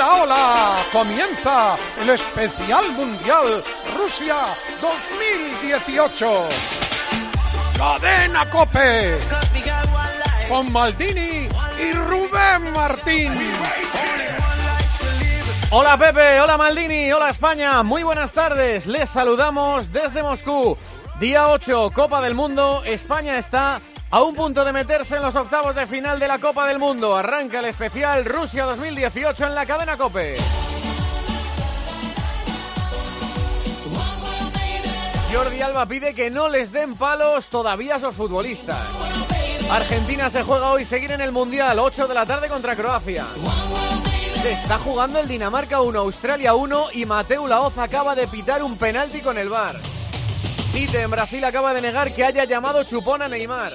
Hola, hola. Comienza el especial mundial Rusia 2018. Cadena Cope. Con Maldini y Rubén Martín. Hola Pepe, hola Maldini, hola España, muy buenas tardes. Les saludamos desde Moscú. Día 8, Copa del Mundo. España está a un punto de meterse en los octavos de final de la Copa del Mundo. Arranca el especial Rusia 2018 en la cadena Cope. Jordi Alba pide que no les den palos todavía a esos futbolistas. Argentina se juega hoy seguir en el Mundial, 8 de la tarde contra Croacia. Se está jugando el Dinamarca 1, Australia 1 y Mateu Laoz acaba de pitar un penalti con el VAR. Tite en Brasil acaba de negar que haya llamado chupón a Neymar.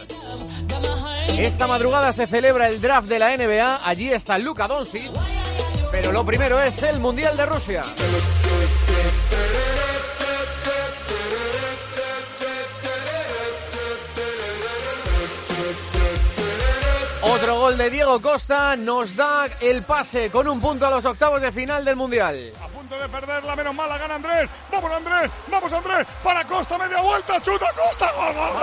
Esta madrugada se celebra el draft de la NBA, allí está Luka Doncic, pero lo primero es el Mundial de Rusia. Otro gol de Diego Costa nos da el pase con un punto a los octavos de final del Mundial. Punto de perderla, menos mal la gana Andrés. Vamos Andrés, vamos Andrés, para Costa, media vuelta, chuta Costa. ¡Gol, gol, gol!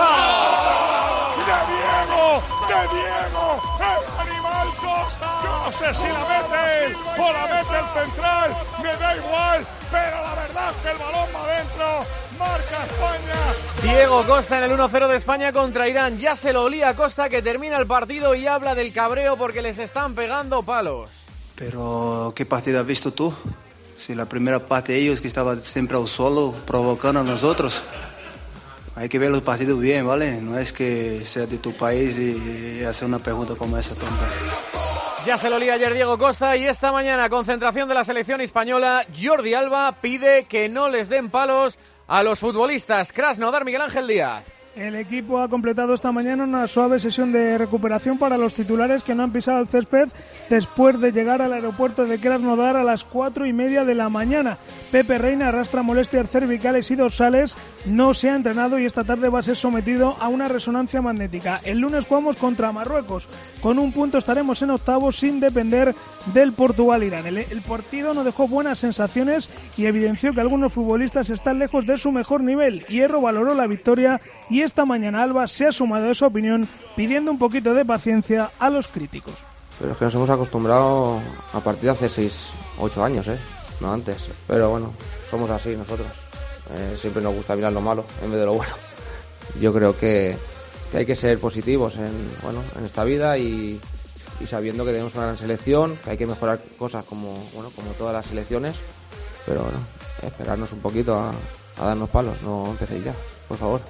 ¡De Diego! ¡De Diego! ¡El animal Costa! Yo no sé si la mete o la mete el central, me da igual, pero la verdad es que el balón va adentro. Marca España. Diego Costa en el 1-0 de España contra Irán. Ya se lo olía a Costa que termina el partido y habla del cabreo porque les están pegando palos. Pero, ¿qué partido has visto tú? Si la primera parte ellos que estaban siempre al solo provocando a nosotros. Hay que ver los partidos bien, ¿vale? No es que sea de tu país y hacer una pregunta como esa tonta. Ya se lo olía ayer Diego Costa y esta mañana concentración de la selección española. Jordi Alba pide que no les den palos a los futbolistas. Krasnodar Miguel Ángel Díaz. El equipo ha completado esta mañana una suave sesión de recuperación para los titulares que no han pisado el césped después de llegar al aeropuerto de Krasnodar a las cuatro y media de la mañana. Pepe Reina arrastra molestias cervicales y dorsales, no se ha entrenado y esta tarde va a ser sometido a una resonancia magnética. El lunes jugamos contra Marruecos. Con un punto estaremos en octavos sin depender del Portugal-Irán. El, el partido no dejó buenas sensaciones y evidenció que algunos futbolistas están lejos de su mejor nivel. Hierro valoró la victoria y esta mañana Alba se ha sumado a su opinión pidiendo un poquito de paciencia a los críticos. Pero es que nos hemos acostumbrado a partir de hace 6, 8 años, ¿eh? No antes. Pero bueno, somos así nosotros. Eh, siempre nos gusta mirar lo malo en vez de lo bueno. Yo creo que, hay que ser positivos en, bueno, en esta vida y, y, sabiendo que tenemos una gran selección, que hay que mejorar cosas como, bueno, como todas las selecciones. Pero bueno, esperarnos un poquito a, a darnos palos, no empecéis ya, por favor.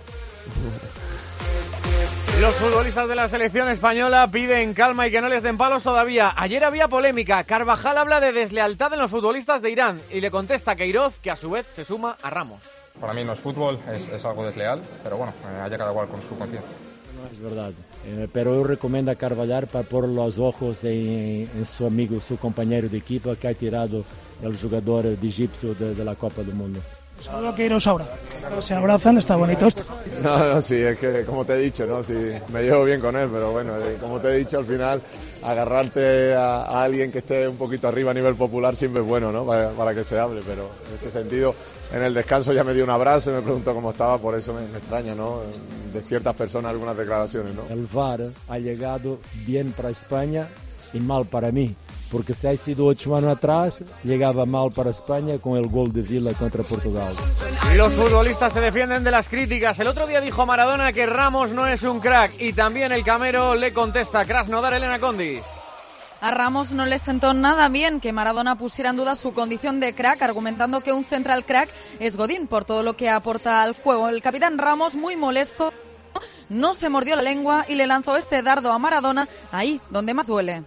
Los futbolistas de la selección española piden calma y que no les den palos todavía. Ayer había polémica. Carvajal habla de deslealtad en los futbolistas de Irán y le contesta a Queiroz que a su vez se suma a Ramos. Para mí no es fútbol, es, es algo desleal, pero bueno, eh, haya cada cual con su conciencia. No es verdad, eh, pero yo recomiendo a Carvalhar para por los ojos en, en, su amigo, su compañero de equipo que ha tirado el jugador de egipcio de, de la Copa del Mundo. Solo que iros ahora. Se abrazan, está bonito esto. No, no, sí, es que como te he dicho, ¿no? Sí, me llevo bien con él, pero bueno, eh, como te he dicho, al final agarrarte a, a, alguien que esté un poquito arriba a nivel popular siempre es bueno, ¿no? Para, para, que se hable, pero en ese sentido, en el descanso ya me dio un abrazo y me preguntó cómo estaba, por eso me, me extraña, ¿no? De ciertas personas algunas declaraciones, ¿no? El VAR ha llegado bien para España y mal para mí porque si ha sido ocho años atrás, llegaba mal para España con el gol de Vila contra Portugal. Y los futbolistas se defienden de las críticas. El otro día dijo Maradona que Ramos no es un crack y también el Camero le contesta Krasnodar Elena Condi. A Ramos no le sentó nada bien que Maradona pusiera en duda su condición de crack, argumentando que un central crack es Godín por todo lo que aporta al juego. El capitán Ramos, muy molesto, no se mordió la lengua y le lanzó este dardo a Maradona ahí donde más duele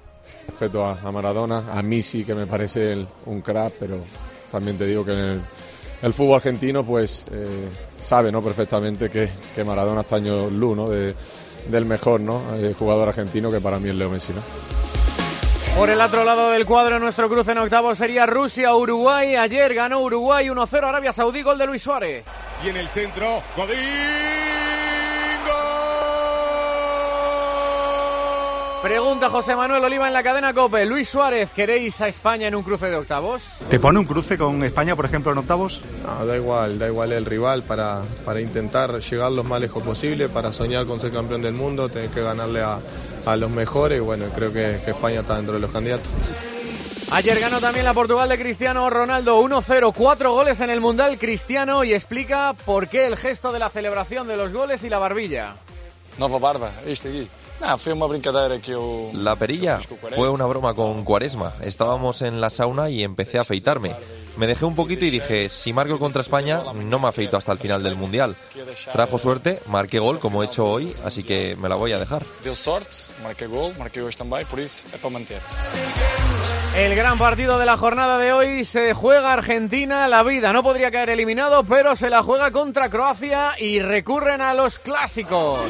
respeto a, a, Maradona, a mí sí que me parece el, un crack, pero también te digo que en el, el fútbol argentino pues eh, sabe ¿no? perfectamente que, que, Maradona está año luz ¿no? de, del mejor ¿no? Eh, jugador argentino que para mí es Leo Messi. ¿no? Por el otro lado del cuadro, nuestro cruce en octavo sería Rusia-Uruguay. Ayer ganó Uruguay 1-0 Arabia Saudí, gol de Luis Suárez. Y en el centro, Godín. Pregunta José Manuel Oliva en la cadena COPE. Luis Suárez, ¿queréis a España en un cruce de octavos? ¿Te pone un cruce con España, por ejemplo, en octavos? No, da igual, da igual el rival para, para intentar llegar lo más lejos posible, para soñar con ser campeón del mundo, tener que ganarle a, a los mejores y bueno, creo que, que España está dentro de los candidatos. Ayer ganó también la Portugal de Cristiano Ronaldo 1-0, cuatro goles en el Mundial Cristiano y explica por qué el gesto de la celebración de los goles y la barbilla. Nova barba, isto aqui. Não, foi uma brincadeira que eu... La perilla fue una broma con Cuaresma. Estábamos en la sauna y empecé a afeitarme. Me dejé un poquito y dije, si marco contra España, no me afeito hasta el final del Mundial. Trajo suerte, marqué gol como he hecho hoy, así que me la voy a dejar. Deu sorte, marquei gol, marquei hoje também, por isso é para manter. El gran partido de la jornada de hoy se juega Argentina la vida. No podría caer eliminado, pero se la juega contra Croacia y recurren a los clásicos.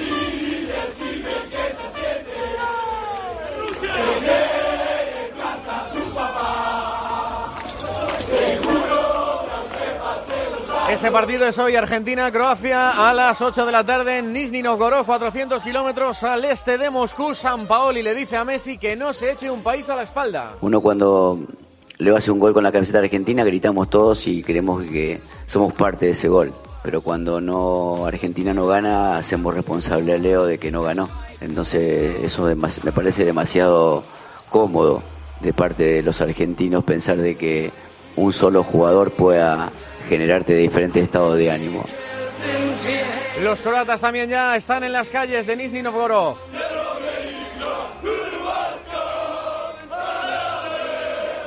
Ese partido es hoy Argentina-Croacia a las 8 de la tarde en Nizhny Novgorod, 400 kilómetros al este de Moscú. San Paoli le dice a Messi que no se eche un país a la espalda. Uno cuando Leo hace un gol con la camiseta argentina, gritamos todos y creemos que somos parte de ese gol. Pero cuando no Argentina no gana, hacemos responsable a Leo de que no ganó. Entonces eso me parece demasiado cómodo de parte de los argentinos pensar de que un solo jugador pueda generarte diferentes estados de ánimo. Los croatas también ya están en las calles de Nizhny Novgorod.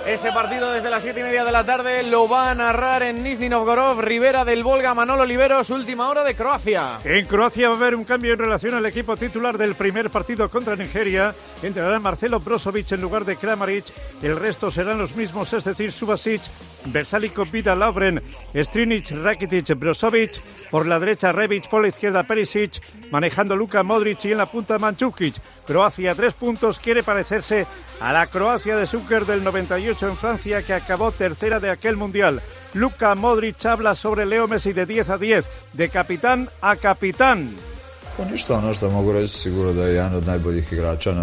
Ese partido desde las siete y media de la tarde lo va a narrar en Nizhny Novgorod, Rivera del Volga, Manolo Oliveros, última hora de Croacia. En Croacia va a haber un cambio en relación al equipo titular del primer partido contra Nigeria. Entrará Marcelo Brozovic en lugar de Kramaric. El resto serán los mismos, es decir, Subasic, Versalico, Vida, Lovren, Strinic, Rakitic, Brozovic. Por la derecha Rebic, por la izquierda Perisic, manejando Luka Modric y en la punta Manchukic. Croacia, tres puntos, quiere parecerse a la Croacia de Zucker del 98 en Francia que acabó tercera de aquel mundial. Luka Modric habla sobre Leo Messi de 10 a 10, de capitán a capitán.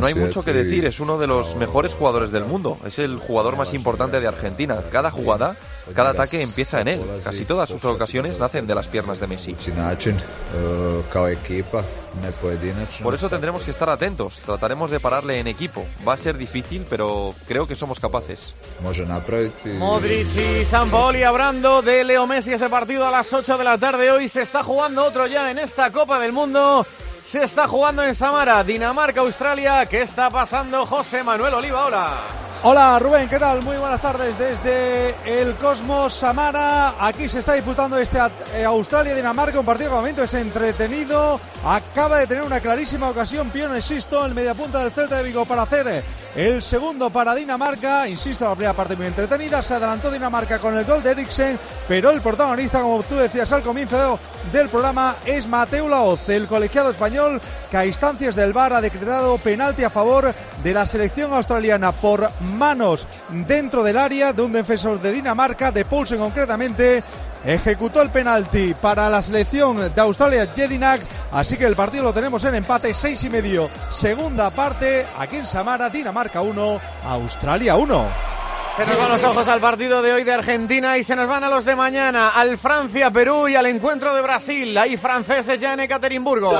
No hay mucho que decir, es uno de los mejores jugadores del mundo. Es el jugador más importante de Argentina. Cada jugada, cada ataque empieza en él. Casi todas sus ocasiones nacen de las piernas de Messi. e, pojedinačno. Por eso tendremos que estar atentos. Trataremos de pararle en equipo. Va a ser difícil, pero creo que somos capaces. Modric y Sampaoli hablando de Leo Messi ese partido a las 8 de la tarde. Hoy se está jugando otro ya en esta Copa del Mundo. Se está jugando en Samara, Dinamarca, Australia. ¿Qué está pasando José Manuel Oliva? Hola. Hola Rubén, ¿qué tal? Muy buenas tardes desde el Cosmos Samara. Aquí se está disputando este eh, Australia-Dinamarca, un partido que momento es entretenido. Acaba de tener una clarísima ocasión Pione Sisto, el mediapunta del Celta de Vigo, para hacer el segundo para Dinamarca. Insisto, la primera parte muy entretenida. Se adelantó Dinamarca con el gol de Eriksen, pero el protagonista, como tú decías al comienzo del programa, es Mateo Laoz, el colegiado español que a instancias del VAR ha decretado penalti a favor de la selección australiana por manos dentro del área de un defensor de Dinamarca, de Poulsen concretamente. Ejecutó el penalti para la selección de Australia, Jedinak. Así que el partido lo tenemos en empate, seis y medio. Segunda parte, aquí en Samara, Dinamarca 1, Australia 1. Se nos van los ojos al partido de hoy de Argentina y se nos van a los de mañana, al Francia-Perú y al encuentro de Brasil. Hay franceses ya en Ekaterimburgo.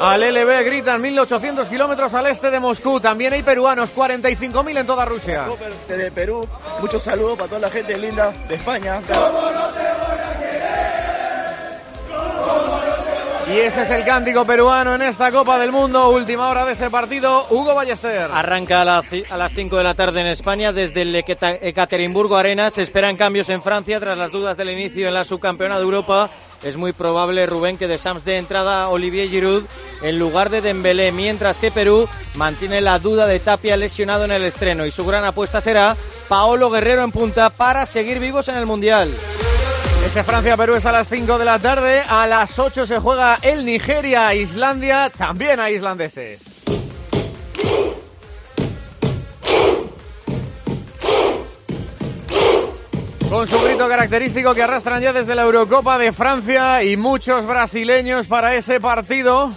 Al LB gritan 1.800 kilómetros al este de Moscú. También hay peruanos, 45.000 en toda Rusia. Desde Perú, muchos saludos para toda la gente linda de España. Y ese es el cántico peruano en esta Copa del Mundo. Última hora de ese partido, Hugo Ballester. Arranca a, la- a las 5 de la tarde en España desde el Ekaterimburgo Arena. Se esperan cambios en Francia tras las dudas del inicio en la subcampeona de Europa. Es muy probable, Rubén, que de Sams de entrada Olivier Giroud en lugar de Dembélé, mientras que Perú mantiene la duda de Tapia lesionado en el estreno y su gran apuesta será Paolo Guerrero en punta para seguir vivos en el Mundial. Ese Francia-Perú es a las 5 de la tarde. A las 8 se juega el Nigeria-Islandia. También hay islandeses. con su grito característico que arrastran ya desde la Eurocopa de Francia y muchos brasileños para ese partido.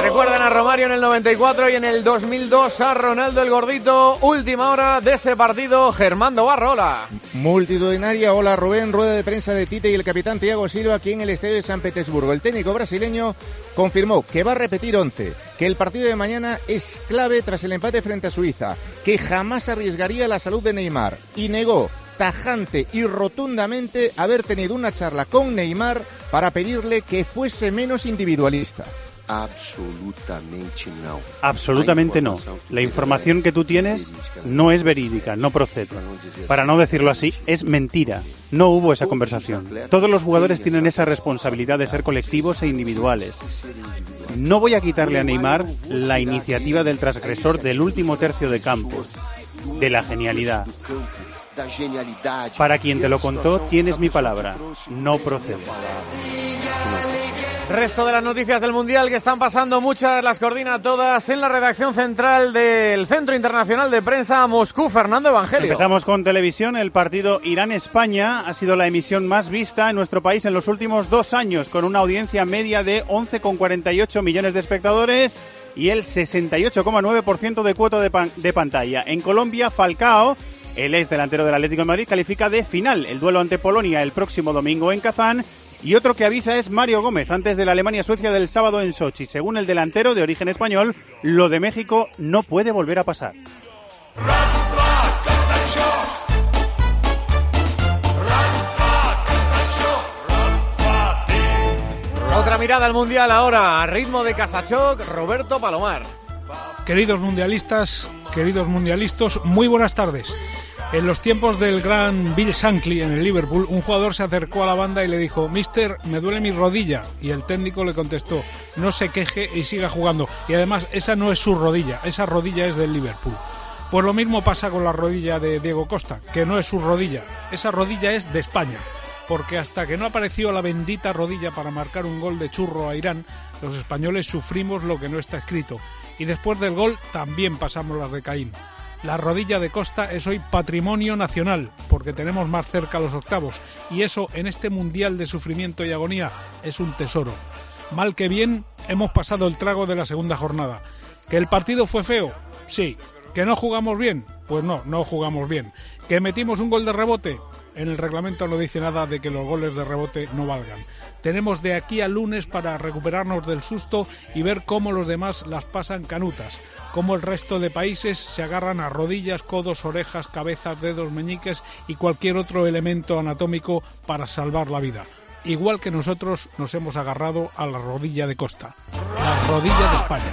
Recuerdan a Romario en el 94 y en el 2002 a Ronaldo el Gordito. Última hora de ese partido, Germando Barrola. Multitudinaria hola Rubén, rueda de prensa de Tite y el capitán Thiago Silva aquí en el estadio de San Petersburgo. El técnico brasileño confirmó que va a repetir 11, que el partido de mañana es clave tras el empate frente a Suiza, que jamás arriesgaría la salud de Neymar y negó tajante y rotundamente haber tenido una charla con Neymar para pedirle que fuese menos individualista. Absolutamente no. Absolutamente no. La información que tú tienes no es verídica, no procede. Para no decirlo así, es mentira. No hubo esa conversación. Todos los jugadores tienen esa responsabilidad de ser colectivos e individuales. No voy a quitarle a Neymar la iniciativa del transgresor del último tercio de campo, de la genialidad. Para quien te lo contó, tienes mi palabra. No procede. Resto de las noticias del Mundial que están pasando, muchas las coordina todas en la redacción central del Centro Internacional de Prensa Moscú, Fernando Evangelio. Empezamos con televisión. El partido Irán-España ha sido la emisión más vista en nuestro país en los últimos dos años, con una audiencia media de 11,48 millones de espectadores y el 68,9% de cuota de, pan- de pantalla. En Colombia, Falcao, el ex delantero del Atlético de Madrid, califica de final el duelo ante Polonia el próximo domingo en Kazán. Y otro que avisa es Mario Gómez, antes de la Alemania-Suecia del sábado en Sochi. Según el delantero de origen español, lo de México no puede volver a pasar. Otra mirada al Mundial ahora, a ritmo de Casachoc, Roberto Palomar. Queridos mundialistas, queridos mundialistas, muy buenas tardes. En los tiempos del gran Bill Shankly en el Liverpool, un jugador se acercó a la banda y le dijo, Mister, me duele mi rodilla. Y el técnico le contestó, no se queje y siga jugando. Y además, esa no es su rodilla, esa rodilla es del Liverpool. Pues lo mismo pasa con la rodilla de Diego Costa, que no es su rodilla, esa rodilla es de España. Porque hasta que no apareció la bendita rodilla para marcar un gol de churro a Irán, los españoles sufrimos lo que no está escrito. Y después del gol también pasamos las de Caín. La rodilla de Costa es hoy patrimonio nacional, porque tenemos más cerca los octavos, y eso en este mundial de sufrimiento y agonía es un tesoro. Mal que bien, hemos pasado el trago de la segunda jornada. ¿Que el partido fue feo? Sí. ¿Que no jugamos bien? Pues no, no jugamos bien. ¿Que metimos un gol de rebote? En el reglamento no dice nada de que los goles de rebote no valgan. Tenemos de aquí al lunes para recuperarnos del susto y ver cómo los demás las pasan canutas, cómo el resto de países se agarran a rodillas, codos, orejas, cabezas, dedos, meñiques y cualquier otro elemento anatómico para salvar la vida. Igual que nosotros nos hemos agarrado a la rodilla de Costa, la rodilla de España.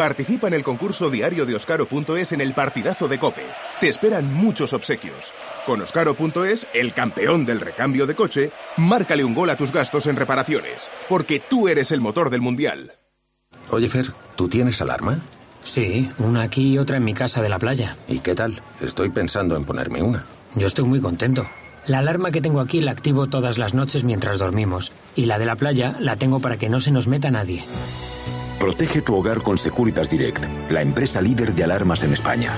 Participa en el concurso diario de Oscaro.es en el partidazo de Cope. Te esperan muchos obsequios. Con Oscaro.es, el campeón del recambio de coche, márcale un gol a tus gastos en reparaciones, porque tú eres el motor del Mundial. Oye, Fer, ¿tú tienes alarma? Sí, una aquí y otra en mi casa de la playa. ¿Y qué tal? Estoy pensando en ponerme una. Yo estoy muy contento. La alarma que tengo aquí la activo todas las noches mientras dormimos. Y la de la playa la tengo para que no se nos meta nadie. Protege tu hogar con Securitas Direct, la empresa líder de alarmas en España.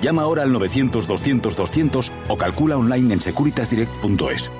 Llama ahora al 900-200-200 o calcula online en securitasdirect.es.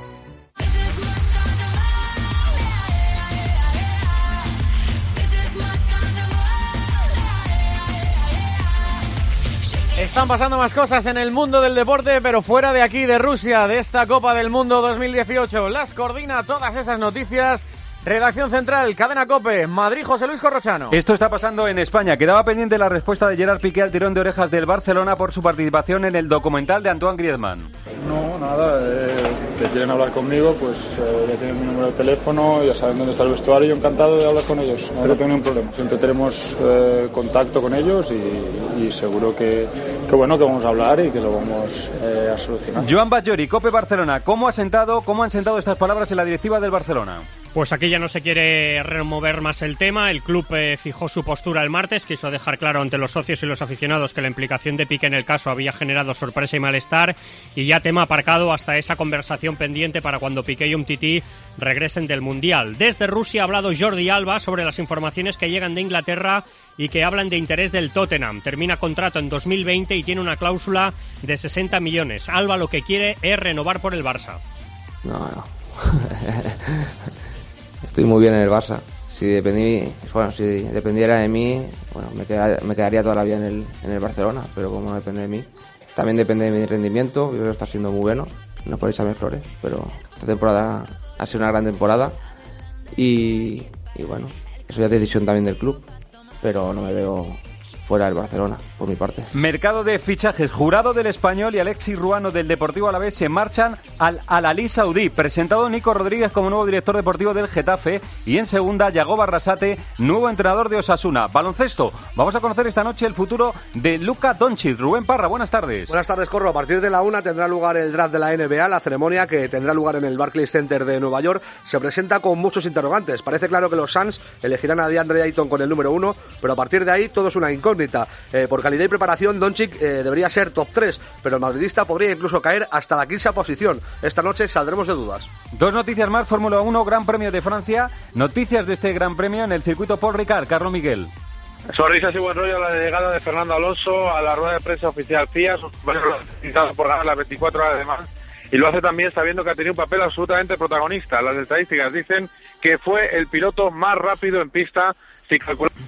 Están pasando más cosas en el mundo del deporte, pero fuera de aquí, de Rusia, de esta Copa del Mundo 2018. Las coordina todas esas noticias. Redacción Central, Cadena Cope, Madrid, José Luis Corrochano. Esto está pasando en España. Quedaba pendiente la respuesta de Gerard Piqué al tirón de orejas del Barcelona por su participación en el documental de Antoine Griezmann. No, nada, eh, que quieren hablar conmigo, pues eh, ya tienen mi número de teléfono, ya saben dónde está el vestuario, yo encantado de hablar con ellos, no tengo ningún problema. Siempre tenemos eh, contacto con ellos y, y seguro que, que, bueno, que vamos a hablar y que lo vamos eh, a solucionar. Joan Bajori, Cope Barcelona, ¿cómo ha sentado, cómo han sentado estas palabras en la directiva del Barcelona? Pues aquí ya no se quiere remover más el tema. El club eh, fijó su postura el martes, quiso dejar claro ante los socios y los aficionados que la implicación de Pique en el caso había generado sorpresa y malestar y ya tema aparcado hasta esa conversación pendiente para cuando Piqué y Umtiti regresen del Mundial. Desde Rusia ha hablado Jordi Alba sobre las informaciones que llegan de Inglaterra y que hablan de interés del Tottenham. Termina contrato en 2020 y tiene una cláusula de 60 millones. Alba lo que quiere es renovar por el Barça. No, no. Estoy muy bien en el Barça. Si, dependí, bueno, si dependiera de mí, bueno, me, me quedaría toda la vida en el, en el Barcelona, pero como depende de mí, también depende de mi rendimiento. Yo creo que está siendo muy bueno, no por echarme flores, pero esta temporada ha sido una gran temporada y, y bueno, eso ya es decisión también del club, pero no me veo fuera del Barcelona, por mi parte. Mercado de fichajes. Jurado del Español y Alexis Ruano del Deportivo Alavés se marchan al Al-Ali Saudí. Presentado Nico Rodríguez como nuevo director deportivo del Getafe y en segunda Yago Barrasate, nuevo entrenador de Osasuna. Baloncesto. Vamos a conocer esta noche el futuro de Luca Doncic. Rubén Parra, buenas tardes. Buenas tardes, Corro. A partir de la una tendrá lugar el draft de la NBA, la ceremonia que tendrá lugar en el Barclays Center de Nueva York. Se presenta con muchos interrogantes. Parece claro que los Suns elegirán a DeAndre Ayton con el número uno, pero a partir de ahí todo es una incógnita. Eh, por calidad y preparación, Doncic eh, debería ser top 3, pero el madridista podría incluso caer hasta la quinta posición. Esta noche saldremos de dudas. Dos noticias más, Fórmula 1, Gran Premio de Francia. Noticias de este Gran Premio en el circuito Paul Ricard, Carlos Miguel. Sonrisas y buen rollo la llegada de Fernando Alonso a la rueda de prensa oficial FIA, por ganar las 24 horas de más. Y lo hace también sabiendo que ha tenido un papel absolutamente protagonista. Las estadísticas dicen que fue el piloto más rápido en pista, si calculamos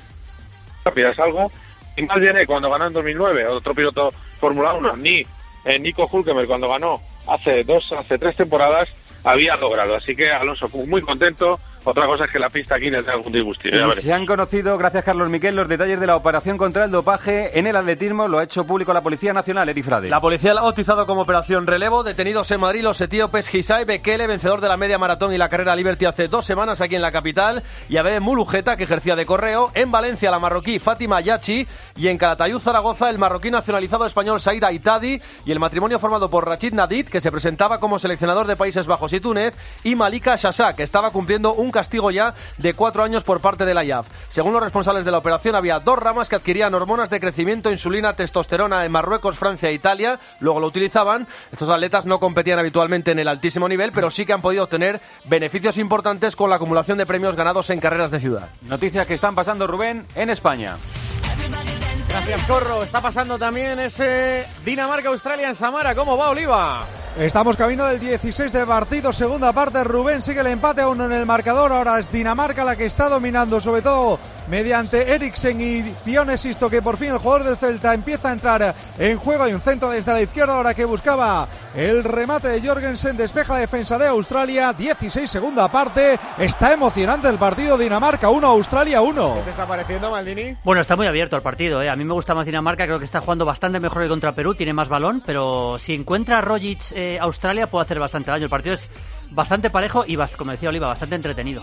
rápida es algo y más viene cuando ganó en 2009 otro piloto Fórmula 1, ni eh, Nico Hulkemer cuando ganó hace dos, hace tres temporadas había logrado. Así que Alonso muy contento. Otra cosa es que la pista aquí les da algún disgustivo. Se han conocido, gracias Carlos Miquel, los detalles de la operación contra el dopaje en el atletismo. Lo ha hecho público la Policía Nacional, Eri Frade. La policía la ha bautizado como Operación Relevo. Detenidos en Madrid los etíopes Gisai Bekele, vencedor de la media maratón y la carrera Liberty hace dos semanas aquí en la capital, y Abel Mulujeta, que ejercía de correo. En Valencia, la marroquí Fátima Yachi. Y en Calatayud, Zaragoza, el marroquí nacionalizado español Saida Itadi. Y el matrimonio formado por Rachid Nadid, que se presentaba como seleccionador de Países Bajos y Túnez. Y Malika Shasa, que estaba cumpliendo un castigo ya de cuatro años por parte de la IAF. Según los responsables de la operación, había dos ramas que adquirían hormonas de crecimiento, insulina, testosterona en Marruecos, Francia e Italia. Luego lo utilizaban. Estos atletas no competían habitualmente en el altísimo nivel, pero sí que han podido obtener beneficios importantes con la acumulación de premios ganados en carreras de ciudad. Noticias que están pasando, Rubén, en España. Gracias, Corro. Está pasando también ese Dinamarca-Australia en Samara. ¿Cómo va, Oliva? Estamos camino del 16 de partido, segunda parte. Rubén sigue el empate a uno en el marcador. Ahora es Dinamarca la que está dominando, sobre todo mediante Eriksen y Pionesisto, que por fin el jugador del Celta empieza a entrar en juego. Hay un centro desde la izquierda ahora que buscaba el remate de Jorgensen. Despeja la defensa de Australia. 16, segunda parte. Está emocionante el partido. Dinamarca 1, Australia 1. ¿Qué te está pareciendo, Maldini? Bueno, está muy abierto el partido. ¿eh? A mí me gusta más Dinamarca. Creo que está jugando bastante mejor que contra Perú. Tiene más balón, pero si encuentra a Rogic. Eh, Australia puede hacer bastante daño. El partido es bastante parejo y, como decía Oliva, bastante entretenido.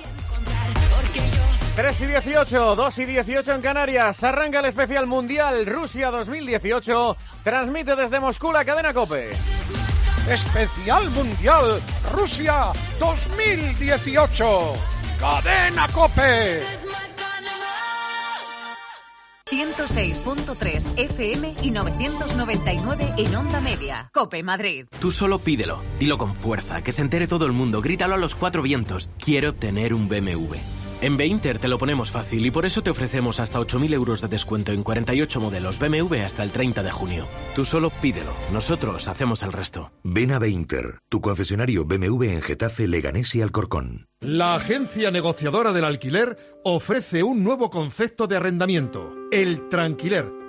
3 y 18, 2 y 18 en Canarias. Arranca el especial mundial Rusia 2018. Transmite desde Moscú la cadena Cope. Especial mundial Rusia 2018. Cadena Cope. 106.3 FM y 999 en onda media. Cope Madrid. Tú solo pídelo, dilo con fuerza, que se entere todo el mundo, grítalo a los cuatro vientos. Quiero tener un BMW. En Beinter te lo ponemos fácil y por eso te ofrecemos hasta 8.000 euros de descuento en 48 modelos BMW hasta el 30 de junio. Tú solo pídelo, nosotros hacemos el resto. Ven a Beinter, tu concesionario BMW en Getafe, Leganés y Alcorcón. La agencia negociadora del alquiler ofrece un nuevo concepto de arrendamiento, el tranquiler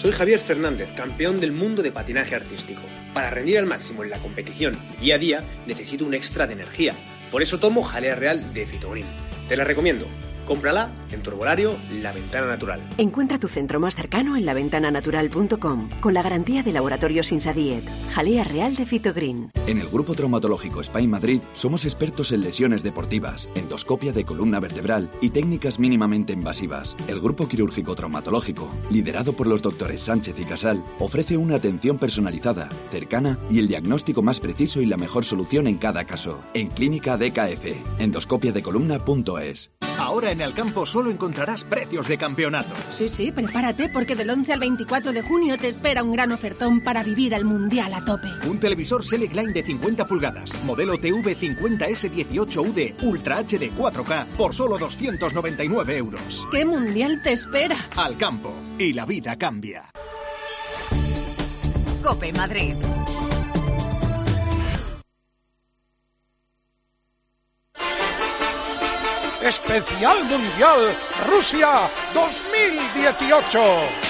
Soy Javier Fernández, campeón del mundo de patinaje artístico. Para rendir al máximo en la competición día a día necesito un extra de energía. Por eso tomo jalea real de Fitogreen. Te la recomiendo. Cómprala en tu herbolario La Ventana Natural. Encuentra tu centro más cercano en laventananatural.com con la garantía de Laboratorios Insadiet. Jalea real de Fitogreen. En el Grupo Traumatológico Spain Madrid somos expertos en lesiones deportivas, endoscopia de columna vertebral y técnicas mínimamente invasivas. El Grupo Quirúrgico Traumatológico, liderado por los doctores Sánchez y Casal, ofrece una atención personalizada, cercana y el diagnóstico más preciso y la mejor solución en cada caso. En Clínica DKF, endoscopiadecolumna.es. Ahora en el campo solo encontrarás precios de campeonato. Sí, sí, prepárate porque del 11 al 24 de junio te espera un gran ofertón para vivir el Mundial a tope. Un televisor Select Line de 50 pulgadas, modelo TV50S18UD Ultra HD 4K por solo 299 euros. ¿Qué Mundial te espera? Al campo y la vida cambia. Cope Madrid. Especial Mundial Rusia 2018.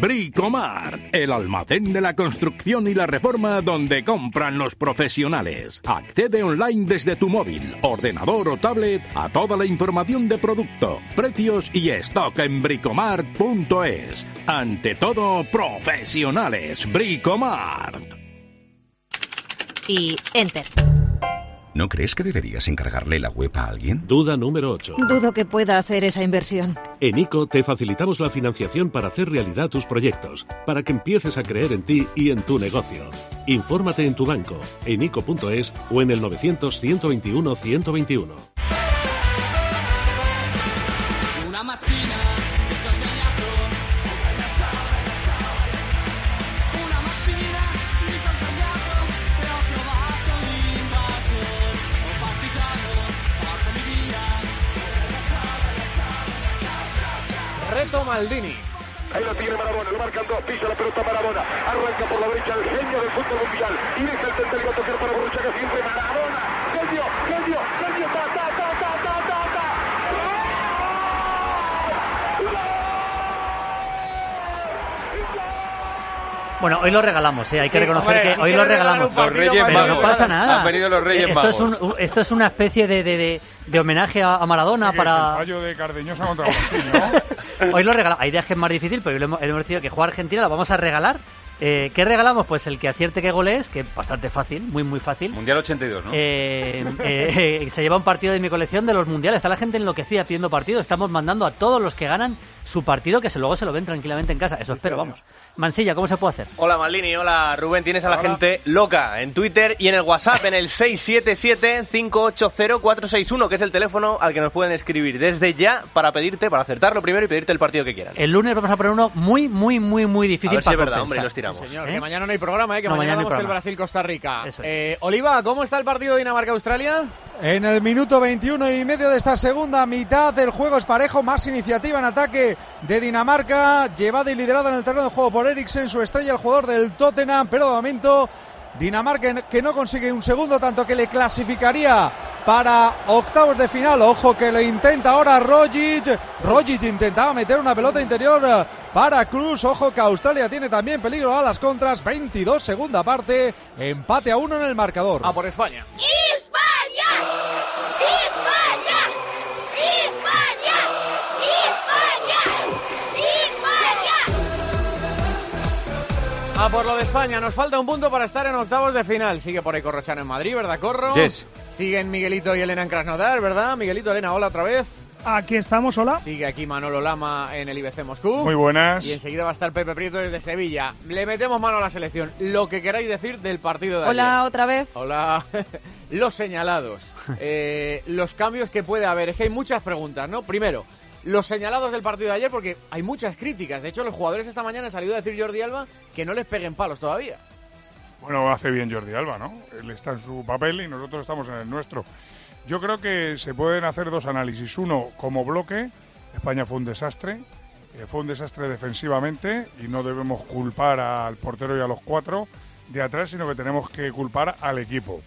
Bricomart, el almacén de la construcción y la reforma donde compran los profesionales. Accede online desde tu móvil, ordenador o tablet a toda la información de producto, precios y stock en bricomart.es. Ante todo, profesionales. Bricomart. Y enter. ¿No crees que deberías encargarle la web a alguien? Duda número 8. Dudo que pueda hacer esa inversión. En ICO te facilitamos la financiación para hacer realidad tus proyectos, para que empieces a creer en ti y en tu negocio. Infórmate en tu banco, en ICO.es o en el 900 121 121. Hoy lo regalamos, ¿eh? hay que Sí, reconocer hombre, que si hoy lo regalamos. Los Reyes Pero no pasa nada. Han venido los Reyes esto es, Magos. un, esto es una especie de, de, de- de homenaje a, a Maradona Que es el para... fallo de Cardeñosa contra Agustín, ¿no? Hoy lo regalamos. Hay días que es más difícil, pero hoy lo hemos, hemos decidido que jugar Argentina lo vamos a regalar. Eh, ¿Qué regalamos? Pues el que acierte qué gol es, que es bastante fácil, muy, muy fácil. Mundial 82, ¿no? Eh, eh, eh, se lleva un partido de mi colección de los mundiales. Está la gente enloquecida pidiendo partidos. Estamos mandando a todos los que ganan su partido que se luego se lo ven tranquilamente en casa. Eso espero, vamos. Mansilla, ¿cómo se puede hacer? Hola Maldini, hola Rubén, tienes a la Hola. gente loca en Twitter y en el WhatsApp en el 677-580-461, que es el teléfono al que nos pueden escribir desde ya para pedirte, para acertarlo primero y pedirte el partido que quieran. El lunes vamos a poner uno muy, muy, muy, muy difícil A ver si para es verdad, compensar. hombre, y los tiramos. Señor, ¿Eh? que mañana no hay programa, ¿eh? que No, mañana, mañana no hay damos el. Brasil-Costa Rica. Eso es. Eh, Oliva, ¿cómo está el partido Dinamarca-Australia? En el minuto 21 y medio de esta segunda mitad, el juego es parejo, más iniciativa en ataque de Dinamarca, llevada y liderada en el terreno de juego por Eriksen, su estrella, el jugador del Tottenham, pero de momento Dinamarca que no consigue un segundo, tanto que le clasificaría para octavos de final. Ojo que lo intenta ahora Rogic. Rogic intentaba meter una pelota interior eh, para Cruz. Ojo que Australia tiene también peligro a las contras. 22 segunda parte, empate a uno en el marcador. A por España. ¡España! ¡España! ¡España! ¡España! ¡España! A por lo de España, nos falta un punto para estar en octavos de final. Sigue por ahí Corrochano en Madrid, ¿verdad, Corro? Yes. Siguen Miguelito y Elena en Krasnodar, ¿verdad? Miguelito, Elena, hola otra vez. Aquí estamos, hola. Sigue aquí Manolo Lama en el IBC Moscú. Muy buenas. Y enseguida va a estar Pepe Prieto desde Sevilla. Le metemos mano a la selección. Lo que queráis decir del partido de Hola, ayer. otra vez. Hola. los señalados. Eh, los cambios que puede haber. Es que hay muchas preguntas, ¿no? Primero, los señalados del partido de ayer, porque hay muchas críticas. De hecho, los jugadores esta mañana han salido a decir Jordi Alba que no les peguen palos todavía. Bueno, hace bien Jordi Alba, ¿no? Él está en su papel y nosotros estamos en el nuestro. Yo creo que se pueden hacer dos análisis. Uno, como bloque, España fue un desastre. eh, fue un desastre defensivamente y no debemos culpar al portero y a los cuatro de atrás, sino que tenemos que culpar al equipo.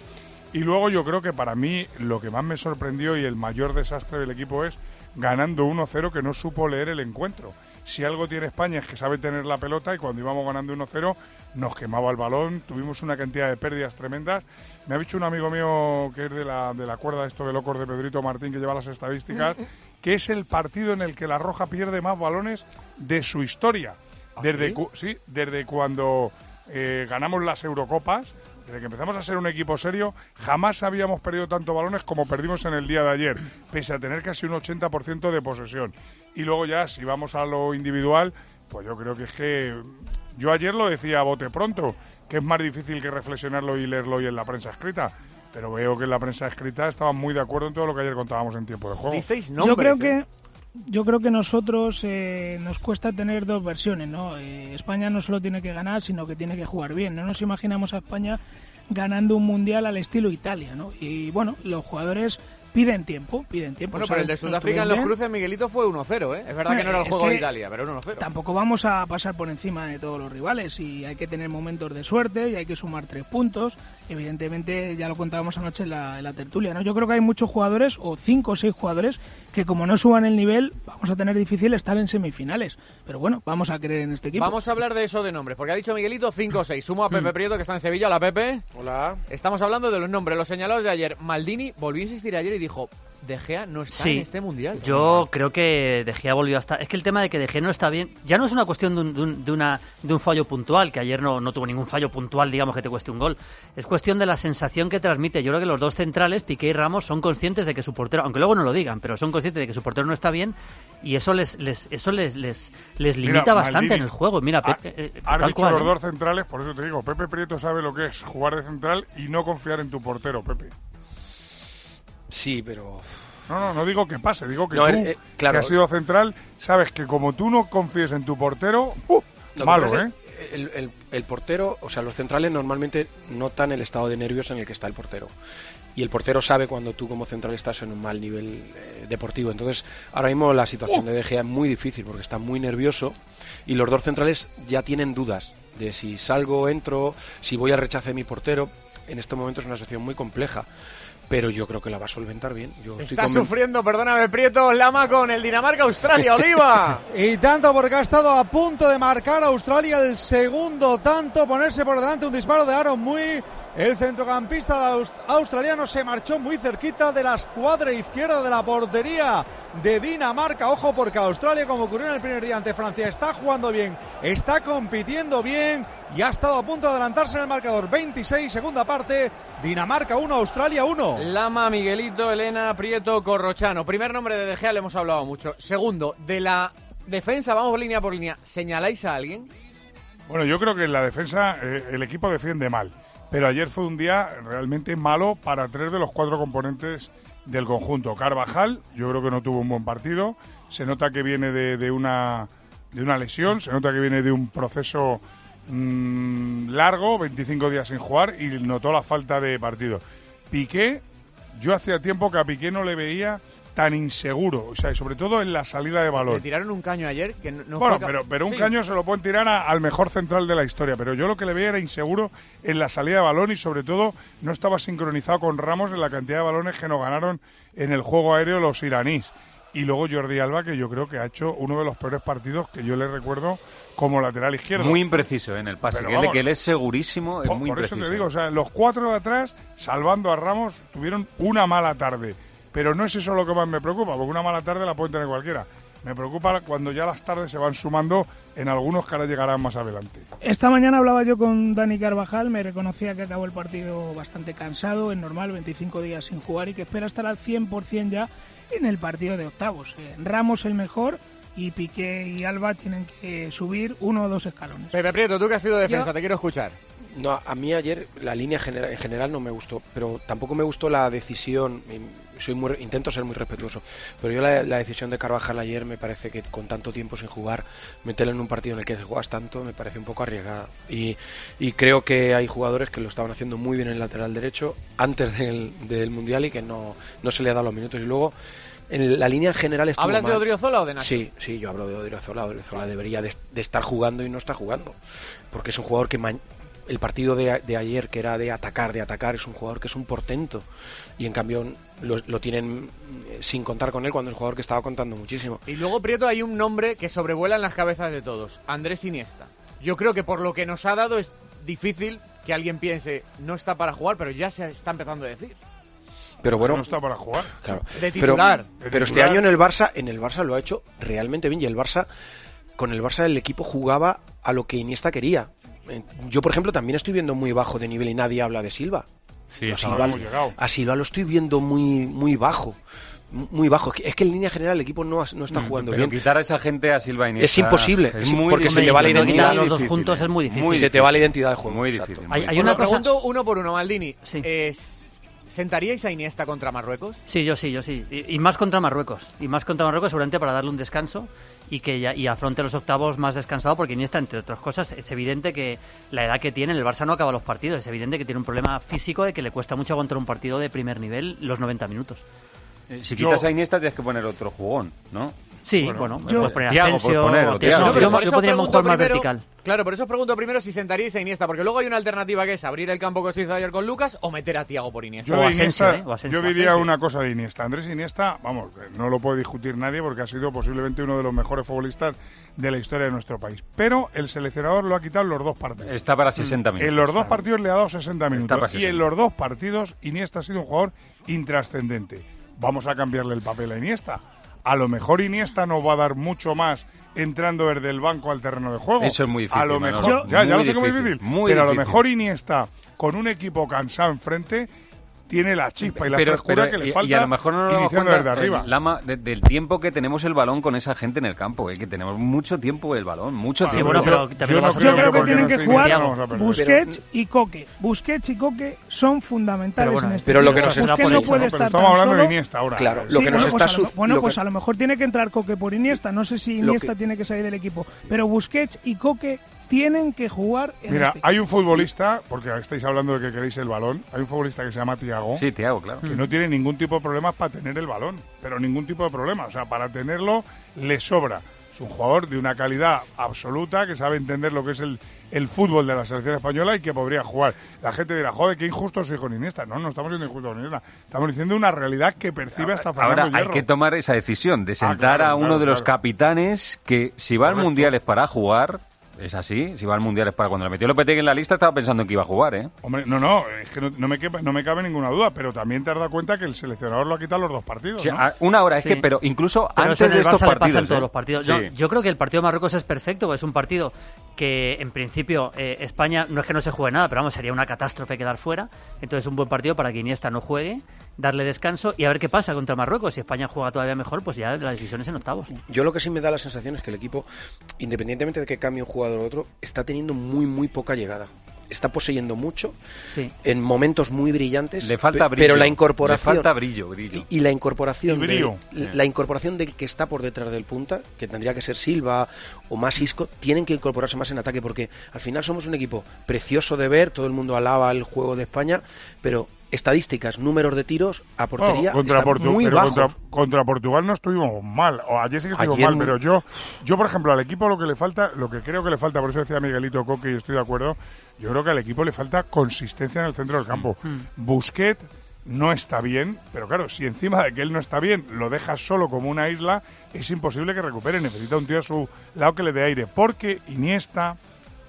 Y luego yo creo que para mí lo que más me sorprendió y el mayor desastre del equipo es ganando 1-0 que no supo leer el encuentro. Si algo tiene España es que sabe tener la pelota y cuando íbamos ganando 1-0 nos quemaba el balón, tuvimos una cantidad de pérdidas tremendas. Me ha dicho un amigo mío que es de la, de la cuerda esto de locos de Pedrito Martín que lleva las estadísticas, que es el partido en el que la Roja pierde más balones de su historia. Desde, sí? cu- sí, desde cuando eh, ganamos las Eurocopas, desde que empezamos a ser un equipo serio, jamás habíamos perdido tanto balones como perdimos en el día de ayer, pese a tener casi un 80% de posesión. Y luego ya, si vamos a lo individual, pues yo creo que es que yo ayer lo decía a bote pronto, que es más difícil que reflexionarlo y leerlo hoy en la prensa escrita. Pero veo que en la prensa escrita estaban muy de acuerdo en todo lo que ayer contábamos en tiempo de juego. yo creo que yo creo que nosotros eh, nos cuesta tener dos versiones, ¿no? Eh, España no solo tiene que ganar, sino que tiene que jugar bien. No nos imaginamos a España ganando un mundial al estilo Italia, ¿no? Y bueno, los jugadores piden tiempo, piden tiempo. Bueno, pero el de Sudáfrica en los cruces, Miguelito, fue 1-0, ¿eh? Es verdad que no era el juego de Italia, pero 1-0. Tampoco vamos a pasar por encima de todos los rivales y hay que tener momentos de suerte y hay que sumar tres puntos. Evidentemente, ya lo contábamos anoche en la, en la tertulia, ¿no? Yo creo que hay muchos jugadores, o cinco o seis jugadores, que como no suban el nivel, vamos a tener difícil estar en semifinales. Pero bueno, vamos a creer en este equipo. Vamos a hablar de eso de nombres, porque ha dicho Miguelito 5 o 6. Sumo a Pepe Prieto, que está en Sevilla. Hola, Pepe. Hola. Estamos hablando de los nombres, los señalados de ayer. Maldini volvió a insistir ayer y dijo, De Gea no está Sí, en este Mundial. yo creo que De Gea volvió a estar. Es que el tema de que De Gea no está bien, ya no es una cuestión de un, de un- de una, de un fallo puntual, que ayer no, no tuvo ningún fallo puntual, digamos, que te cueste un gol. Es cuestión de la sensación que transmite. Yo creo que los dos centrales, Piqué y Ramos, son conscientes de que su portero, aunque luego no lo digan, pero son conscientes de que su portero no está bien y eso les, les, eso les, les, les Mira, limita bastante Maldini, en el juego. Mira, ha- Pepe, eh, Has tal dicho cual, los ¿eh? dos centrales, por eso te digo, Pepe Prieto sabe lo que es jugar de central y no confiar en tu portero, Pepe. Sí, pero... No, no, no digo que pase, digo que No, tú, eh, eh, claro. que has sido central, sabes que como tú no confíes en tu portero, ¡uh! Malo, ¿eh? El, el- el portero, o sea, los centrales normalmente notan el estado de nervios en el que está el portero. Y el portero sabe cuando tú como central estás en un mal nivel eh, deportivo. Entonces, ahora mismo la situación de De Gea es muy difícil porque está muy nervioso y los dos centrales ya tienen dudas de si salgo, entro, si voy al rechace de mi portero. En este momento es una situación muy compleja, pero yo creo que la va a solventar bien. Yo estoy Está conven- sufriendo, perdóname, Prieto, Lama con el Dinamarca-Australia, Oliva. Y tanto porque ha estado a punto de marcar Australia el segundo tanto, ponerse por delante un disparo de Aaron Muy. El centrocampista aus- australiano se marchó muy cerquita de la escuadra izquierda de la portería de Dinamarca. Ojo porque Australia, como ocurrió en el primer día ante Francia, está jugando bien, está compitiendo bien y ha estado a punto de adelantarse en el marcador. 26, segunda parte, Dinamarca 1, Australia 1. Lama, Miguelito, Elena, Prieto, Corrochano. Primer nombre de De Gea, le hemos hablado mucho. Segundo, de la defensa, vamos línea por línea. ¿Señaláis a alguien? Bueno, yo creo que en la defensa eh, el equipo defiende mal, pero ayer fue un día realmente malo para tres de los cuatro componentes del conjunto. Carvajal, yo creo que no tuvo un buen partido, se nota que viene de, de una, de una lesión, se nota que viene de un proceso mm, largo, 25 días sin jugar, y notó la falta de partido. Piqué, yo hacía tiempo que a Piqué no le veía tan inseguro, o sea, y sobre todo en la salida de balón. Le tiraron un caño ayer que no, no Bueno, fue pero, pero un Sí. caño se lo pueden tirar a- al mejor central de la historia. Pero yo lo que le veía era inseguro en la salida de balón y sobre todo no estaba sincronizado con Ramos en la cantidad de balones que nos ganaron en el juego aéreo los iraníes. Y luego Jordi Alba, que yo creo que ha hecho uno de los peores partidos que yo le recuerdo como lateral izquierdo. Muy impreciso ¿eh? en el pase, que él, que él es segurísimo, es por, muy por eso impreciso. te digo, o sea, los cuatro de atrás, salvando a Ramos, tuvieron una mala tarde. Pero no es eso lo que más me preocupa, porque una mala tarde la puede tener cualquiera. Me preocupa cuando ya las tardes se van sumando en algunos que ahora llegarán más adelante. Esta mañana hablaba yo con Dani Carvajal, me reconocía que acabó el partido bastante cansado, es normal, 25 días sin jugar y que espera estar al 100% ya en el partido de octavos. Eh, Ramos el mejor y Piqué y Alba tienen que subir uno o dos escalones. Pepe Prieto, tú que has sido defensa, Yo- te quiero escuchar. No, a mí ayer la línea en general no me gustó, pero tampoco me gustó la decisión. Soy muy, intento ser muy respetuoso, pero yo la, la decisión de Carvajal ayer me parece que con tanto tiempo sin jugar, meterlo en un partido en el que juegas tanto, me parece un poco arriesgada. Y, y creo que hay jugadores que lo estaban haciendo muy bien en el lateral derecho antes del, del mundial y que no, no se le ha dado los minutos. Y luego en la línea en general estuvo ¿Hablas de mal. Odriozola o de Nacho? Sí, sí, yo hablo de Odriozola. Odriozola debería de, de estar jugando y no está jugando. Porque es un jugador que ma- el partido de, de ayer, que era de atacar, de atacar, es un jugador que es un portento. Y en cambio lo, lo tienen eh, sin contar con él cuando es un jugador que estaba contando muchísimo. Y luego, Prieto, hay un nombre que sobrevuela en las cabezas de todos. Andrés Iniesta. Yo creo que por lo que nos ha dado es difícil que alguien piense, no está para jugar, pero ya se está empezando a decir. Pero bueno, No está para jugar. Claro. De Pero- titular. Pero, De este titular. año en el Barça, en el Barça lo ha hecho realmente bien y el Barça con el Barça el equipo jugaba a lo que Iniesta quería. Eh, Yo por ejemplo también estoy viendo muy bajo de nivel y nadie habla de Silva. Sí, Yo a eso Silva, hemos llegado. a Silva lo estoy viendo muy muy bajo. Muy bajo. Es que- en línea general el equipo no, ha- no está jugando Pero bien. quitar a esa gente a Silva y Iniesta Es imposible, Es muy porque se difícil. le va la identidad. los dos difícil, juntos es muy difícil. Muy se te va la identidad de juego. Muy difícil. Hay, muy hay Os una cosa... pregunto uno por uno, Maldini. Sí. Es- ¿Sentaríais a Iniesta contra Marruecos? Sí, yo sí, yo sí. Y, y más contra Marruecos. Y más contra Marruecos seguramente para darle un descanso y que ya, y afronte los octavos más descansado porque Iniesta, entre otras cosas, es evidente que la edad que tiene, el Barça no acaba los partidos. Es evidente que tiene un problema físico de que le cuesta mucho aguantar un partido de primer nivel los 90 minutos. Eh, Si Yo- quitas a Iniesta tienes que poner otro jugón, ¿no? Sí, bueno, yo- puedes poner a Tiago, Asensio, puedes poner, o o Tiago. Tiago. No, pero yo, pondría un jugador más primero- vertical. Claro, por eso os pregunto primero si sentaríais a Iniesta, porque luego hay una alternativa que es abrir el campo que se hizo ayer con Lucas o meter a Tiago por Iniesta. Yo, O Asensio, Iniesta- ¿eh? O Asensio. yo diría Asensio. una cosa de Iniesta. Andrés Iniesta, vamos, no lo puede discutir nadie porque ha sido posiblemente uno de los mejores futbolistas de la historia de nuestro país. Pero el seleccionador lo ha quitado en los dos partidos. Está para 60 minutos. En los dos partidos le ha dado 60 para minutos. Y 60. en los dos partidos Iniesta ha sido un jugador intrascendente. Vamos a cambiarle el papel a Iniesta. A lo mejor Iniesta no va a dar mucho más entrando desde el banco al terreno de juego. Eso es muy difícil, A lo Manolo. mejor, ya, lo sé que es muy difícil, muy pero a lo mejor Iniesta, con un equipo cansado enfrente, tiene la chispa y la frescura que le y- falta y a lo mejor no nos cuenta desde arriba. Lama, de- del tiempo que tenemos el balón con esa gente en el campo, eh, que tenemos mucho tiempo el balón, mucho tiempo. bueno, pero yo no creo Yo creo que tienen que jugar. Busquets y Coque. Busquets y Coque son fundamentales Pero bueno, en este pero lo que nos- por no puede estar pero estamos hablando de Iniesta ahora. Claro, lo que nos bueno, pues, está a lo, su- bueno, pues a lo mejor tiene que entrar Coque por Iniesta. No sé si Iniesta tiene que salir del equipo. Pero Busquets y Coque tienen que jugar en Mira, este hay un futbolista, porque estáis hablando de que queréis el balón, hay un futbolista que se llama Tiago, Sí, Tiago, claro. que no tiene ningún tipo de problemas para tener el balón, pero ningún tipo de problema. O sea, para tenerlo le sobra. Es un jugador de una calidad absoluta que sabe entender lo que es el, el fútbol de la selección española y que podría jugar. La gente dirá, joder, qué injusto soy con Iniesta. No, no estamos siendo injustos con Iniesta. Estamos diciendo una realidad que percibe hasta Fernando Ahora hay que tomar esa decisión de sentar claro, a uno claro, de los capitanes que si va al mundial es para jugar, es así, si va al mundial es para cuando le metió Lopetegui en la lista estaba pensando en que iba a jugar, ¿eh? Hombre, no, no, es que no, no me, quepa- no me cabe ninguna duda, pero también te has dado cuenta que el seleccionador lo ha quitado los dos partidos, Sí, ¿no? a- una hora, es que, pero incluso Pero antes de estos partidos. en todos ¿eh? los partidos. Sí. Yo, yo creo que el partido de Marruecos es perfecto, es un partido que en principio eh, España no es que no se juegue nada, pero vamos, sería una catástrofe quedar fuera. Entonces un buen partido para que Iniesta no juegue, darle descanso y a ver qué pasa contra Marruecos. Si España juega todavía mejor, pues ya la decisión es en octavos. Yo lo que sí me da la sensación es que el equipo, independientemente de que cambie un jugador u otro, está teniendo muy, muy poca llegada. Está poseyendo mucho Sí. en momentos muy brillantes. Le falta brillo. Pero la incorporación. Le falta brillo, brillo. Y, y la incorporación. Y brillo. del- la incorporación del que está por detrás del punta, que tendría que ser Silva o más Isco, tienen que incorporarse más en ataque porque al final somos un equipo precioso de ver, todo el mundo alaba el juego de España, pero estadísticas, números de tiros a portería Bueno, contra, Portu- muy pero bajos. contra, contra Portugal no estuvimos mal. O ayer sí que estuvimos Ayer mal, pero yo, yo, por ejemplo, al equipo lo que le falta, lo que creo que le falta, por eso decía Miguelito Coque y estoy de acuerdo, yo creo que al equipo le falta consistencia en el centro del campo. Busquet no está bien, pero claro, si encima de que él no está bien lo dejas solo como una isla, es imposible que recupere. Necesita un tío a su lado que le dé aire. Porque Iniesta,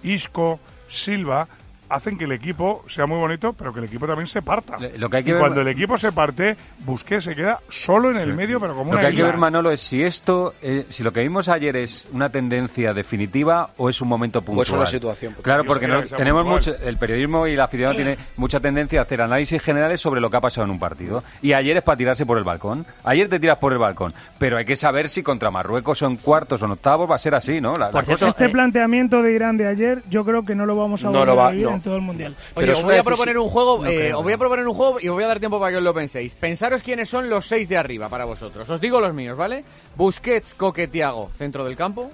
Isco, Silva hacen que el equipo sea muy bonito, pero que el equipo también se parta. Lo que hay que y ver- cuando el equipo se parte, Busquets se queda solo en el medio, pero como Lo una que hay que ver, Manolo, es si esto, eh, si lo que vimos ayer es una tendencia definitiva o es un momento puntual. es una situación, porque Claro, porque no- tenemos puntual. mucho, el periodismo y la afición tiene mucha tendencia a hacer análisis generales sobre lo que ha pasado en un partido. Y ayer es para tirarse por el balcón. Ayer te tiras por el balcón. Pero hay que saber si contra Marruecos o en cuartos o en octavos va a ser así, ¿no? La- cosa- Este eh, planteamiento de Irán de ayer, yo creo que no lo vamos a No volver lo va- a vivir no, en todo el mundial. Oye, os voy a proponer un juego, No eh, creo, os voy a proponer un juego y os voy a dar tiempo para que os lo penséis. Pensaros quiénes son los seis de arriba para vosotros. Os digo los míos, ¿vale? Busquets, Coque, Thiago, centro del campo.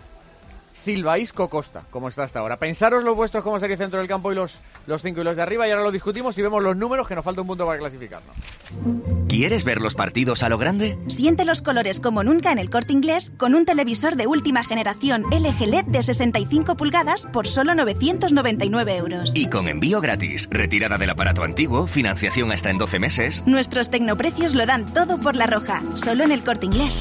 Silva, Isco, Costa, como está hasta ahora. Pensaros los vuestros cómo sería centro del campo y los, los cinco y los de arriba y ahora lo discutimos y vemos los números que nos falta un punto para clasificarnos. ¿Quieres ver los partidos a lo grande? Siente los colores como nunca en el corte inglés con un televisor de última generación LG LED de 65 pulgadas por solo 999 euros. Y con envío gratis, retirada del aparato antiguo, financiación hasta en 12 meses. Nuestros tecnoprecios lo dan todo por la roja, solo en el corte inglés.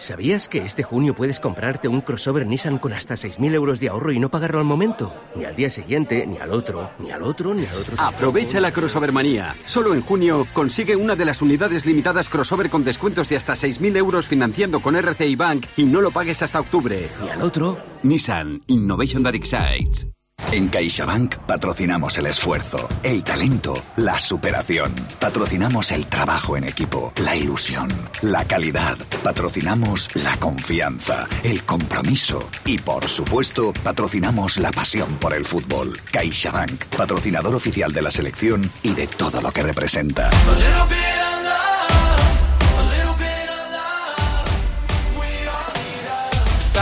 ¿Sabías que este junio puedes comprarte un crossover Nissan con hasta 6.000 euros de ahorro y no pagarlo al momento? Ni al día siguiente, ni al otro, ni al otro, ni al otro. Aprovecha la crossover manía. Solo en junio consigue una de las unidades limitadas crossover con descuentos de hasta 6.000 euros financiando con RCI Bank y no lo pagues hasta octubre. Ni al otro. Nissan Innovation That Excites. En CaixaBank patrocinamos el esfuerzo, el talento, la superación. Patrocinamos el trabajo en equipo, la ilusión, la calidad. Patrocinamos la confianza, el compromiso y, por supuesto, patrocinamos la pasión por el fútbol. CaixaBank, patrocinador oficial de la selección y de todo lo que representa.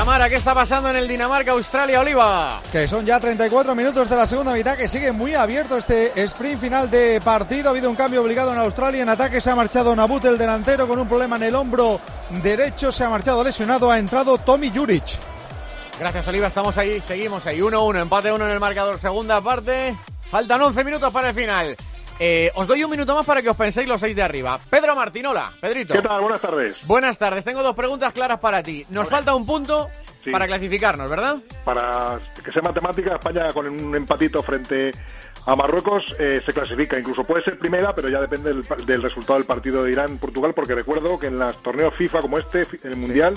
Tamara, ¿qué está pasando en el Dinamarca-Australia, Oliva? Que son ya 34 minutos de la segunda mitad, que sigue muy abierto este sprint final de partido. Ha habido un cambio obligado en Australia. En ataque se ha marchado Nabut, el delantero, con un problema en el hombro derecho. Se ha marchado lesionado. Ha entrado Tommy Juric. Gracias, Oliva. Estamos ahí, seguimos ahí. 1-1, empate 1 en el marcador. Segunda parte. Faltan 11 minutos para el final. Eh, os doy un minuto más para que os penséis los seis de arriba. Pedro Martinola, Pedrito. ¿Qué tal? Buenas tardes. Buenas tardes. Tengo dos preguntas claras para ti. Nos falta un punto Sí. para clasificarnos, ¿verdad? Para que sea matemática, España con un empatito frente a Marruecos eh, se clasifica. Incluso puede ser primera, pero ya depende del, del resultado del partido de Irán-Portugal, porque recuerdo que en los torneos FIFA como este, el Mundial,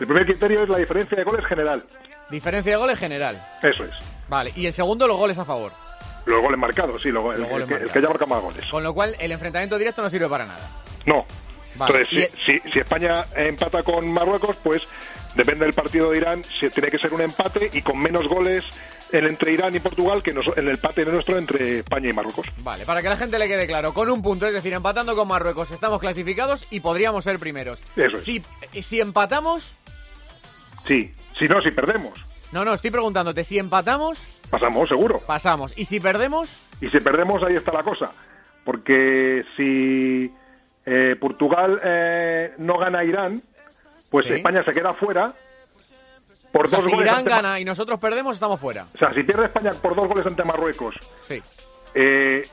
el primer criterio es la diferencia de goles general. Diferencia de goles general. Eso es. Vale. Y el segundo, los goles a favor. Los goles marcados, sí, los el, goles que, el marcados. que haya marcado más goles. Con lo cual, el enfrentamiento directo no sirve para nada. No. Vale. Entonces, si, si- si España empata con Marruecos, pues depende del partido de Irán, si tiene que ser un empate y con menos goles el entre Irán y Portugal que nos- el empate nuestro entre España y Marruecos. Vale, para que la gente le quede claro, con un punto, es decir, empatando con Marruecos, estamos clasificados y podríamos ser primeros. Eso es. Si, si empatamos, Sí, si no, si perdemos, no, no, estoy preguntándote, si empatamos, pasamos seguro. pasamos. Y si perdemos, Y si perdemos, ahí está la cosa. Porque si eh, Portugal eh, no gana a Irán, pues Sí. España se queda fuera por o sea, dos si goles Irán ante- gana y nosotros perdemos, estamos fuera. O sea, si pierde España por dos goles ante Marruecos Sí. eh,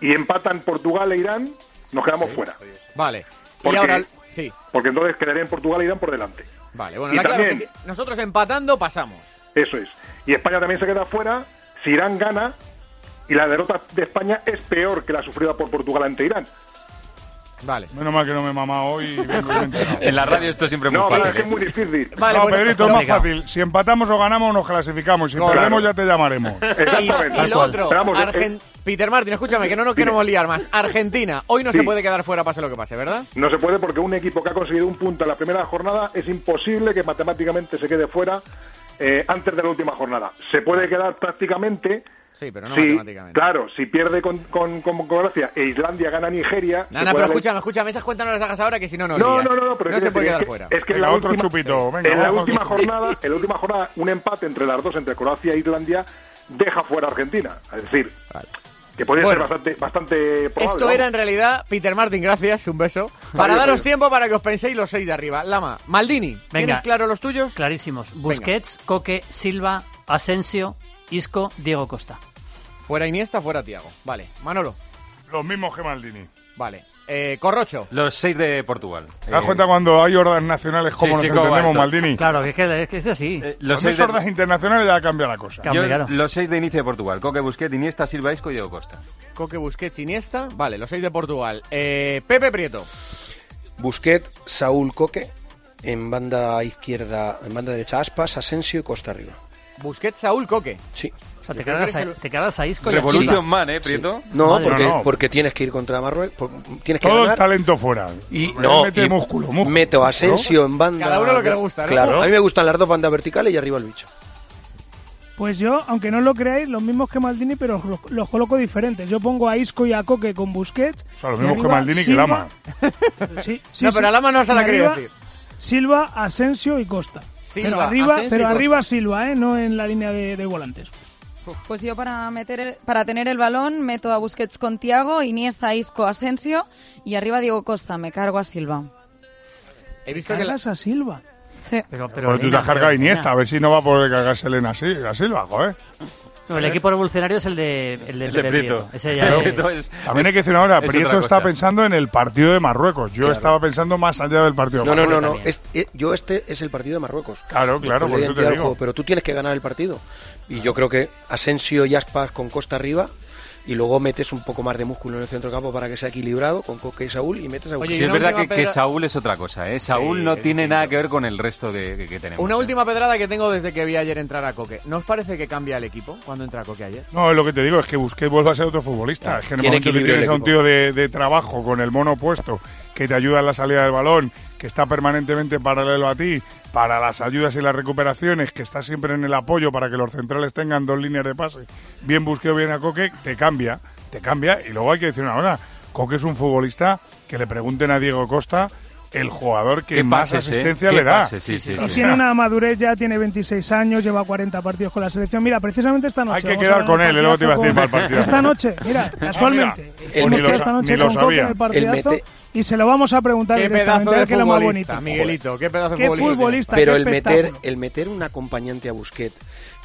y empatan Portugal e Irán, nos quedamos fuera. Vale. Porque- Y ahora, sí, Porque entonces quedarían Portugal e Irán por delante. vale. Bueno, Y la clave es también- que si- nosotros empatando pasamos. Eso es. Y España también se queda fuera si Irán gana y la derrota de España es peor que la sufrida por Portugal ante Irán. Vale. Menos mal que no me he mamado hoy. y. En la radio esto siempre es muy No, fácil. es que es ¿eh? muy difícil. Vale, no, pues- Pedrito, es no, más fácil. Si empatamos o ganamos, nos clasificamos. Si perdemos, ya te llamaremos. Y, Exactamente. y lo otro, vamos, Argen- eh, Peter Martin, escúchame, que no nos queremos liar más. Argentina, hoy no se puede quedar fuera pase lo que pase, ¿verdad? No se puede porque un equipo que ha conseguido un punto en la primera jornada es imposible que matemáticamente se quede fuera eh, antes de la última jornada. Se puede quedar prácticamente. Sí, pero no si- matemáticamente. Claro, si pierde con, con, con Croacia e Islandia gana a Nigeria. No, no, pero haber- escúchame, escúchame, esas cuentas no las hagas ahora que si no, no No, no, no, no, pero no se puede quedar es que- fuera. Es que en la otro última, chupito, venga, en la última jornada, en la última jornada, un empate entre las dos, entre Croacia e Islandia, deja fuera a Argentina. Es decir, que podría Bueno. ser bastante, bastante probable. Esto era en realidad, Peter Martin, gracias, un beso. Para daros tiempo para que os penséis los seis de arriba. Lama, Maldini, ¿tienes Venga. claro los tuyos? Clarísimos. Busquets, Coque, Silva, Asensio, Isco, Diego Costa. Fuera Iniesta, fuera Tiago. Vale, Manolo. Los mismos que Maldini. Vale. Eh, Corrocho. Los seis de Portugal. ¿Te das Eh, cuenta cuando hay hordas nacionales como Sí, sí, nos cómo entendemos. Maldini? Claro, que es que, es que es así. los Cuando seis es de, hordas internacionales ya cambia la cosa. Cambia, yo- claro. los seis de inicio de Portugal. Coque, Busquets, Iniesta, Silva, Isco y Diego Costa. Coque, Busquets, Iniesta. Vale, los seis de Portugal. Eh, Pepe Prieto. Busquets, Saúl Coque, en banda izquierda, en banda derecha Aspas, Asensio y Costa arriba. Busquets, Saúl, Coque. Sí. O sea, te cargas, que a, el- te cargas a Isco y a Revolution. Man, ¿eh, Prieto? No, Madre porque, tienes que ir contra Marruecos, por- tienes que Todo el talento fuera. Y no, mete y músculo, músculo. meto a Asensio en banda. Cada uno lo que le gusta, ¿no? Claro, a mí me gustan las dos bandas verticales y arriba el bicho. Pues yo, aunque no lo creáis, los mismos que Maldini, pero los, los coloco diferentes. Yo pongo a Isco y a Coque con Busquets. O sea, lo y mismo que Maldini que Silva- Lama. Sí, sí, No, sí. pero a Lama no se la Y quería decir. Silva, Asensio y Costa. Silva, pero arriba, Asensio y pero arriba Silva, ¿eh? No en la línea de, de volantes. Pues yo para meter el- para tener el balón meto a Busquets con Tiago, Iniesta, Isco, Asensio y arriba Diego Costa, me cargo a Silva. He visto que la- Cargas a Silva. Sí. Pero, Pero tú te has cargado a Iniesta, a ver si no va a poder cargarse Elena así, a Silva, joder. No, el equipo revolucionario es el de, el de, El de Prieto. Ese ya El es- También hay que decir ahora, es Prieto está pensando en el partido de Marruecos. Yo Claro. estaba pensando más allá del partido de No, no, Marruecos. no, no. también. Este- eh, yo este es el partido de Marruecos. Claro, claro, por eso te digo. juego, Pero tú tienes que ganar el partido. Y yo creo que Asensio y Aspas con Costa arriba. Y luego metes un poco más de músculo en el centro campo para que sea equilibrado con Coque y Saúl y metes a Oye, Sí, es una verdad que, Saúl es otra cosa, ¿eh? Saúl Sí, no tiene distinto. nada que ver con el resto que, que- que tenemos. Una ¿eh? última pedrada que tengo desde que vi ayer entrar a Coque. ¿No os parece que cambia el equipo cuando entra Coque ayer? No, es lo que te digo, es que Busquets vuelve a ser otro futbolista. Claro, es que en el momento que tienes a un tío de, de trabajo con el mono puesto, que te ayuda en la salida del balón, que está permanentemente paralelo a ti, para las ayudas y las recuperaciones, que está siempre en el apoyo para que los centrales tengan dos líneas de pase, bien Busquets o bien a Coque, te cambia, te cambia. Y luego hay que decir una cosa, Coque es un futbolista que le pregunten a Diego Costa el jugador que ¿Qué más pases, eh? asistencia ¿Qué le da. pases? Sí, sí, Y sí. tiene una madurez ya, tiene 26 años, lleva 40 partidos con la selección. Mira, precisamente esta noche. Hay que quedar con él, y luego te iba a decir el partido. Esta noche, mira, casualmente. mira, hemos pues ni lo esta noche ni lo con Coque en sabía. el partidazo mete- y se lo vamos a preguntar Qué pedazo a de que lo más futbolista, bonito. Miguelito. Qué pedazo de Qué futbolista. futbolista, Pero qué el meter, el meter un acompañante a Busquets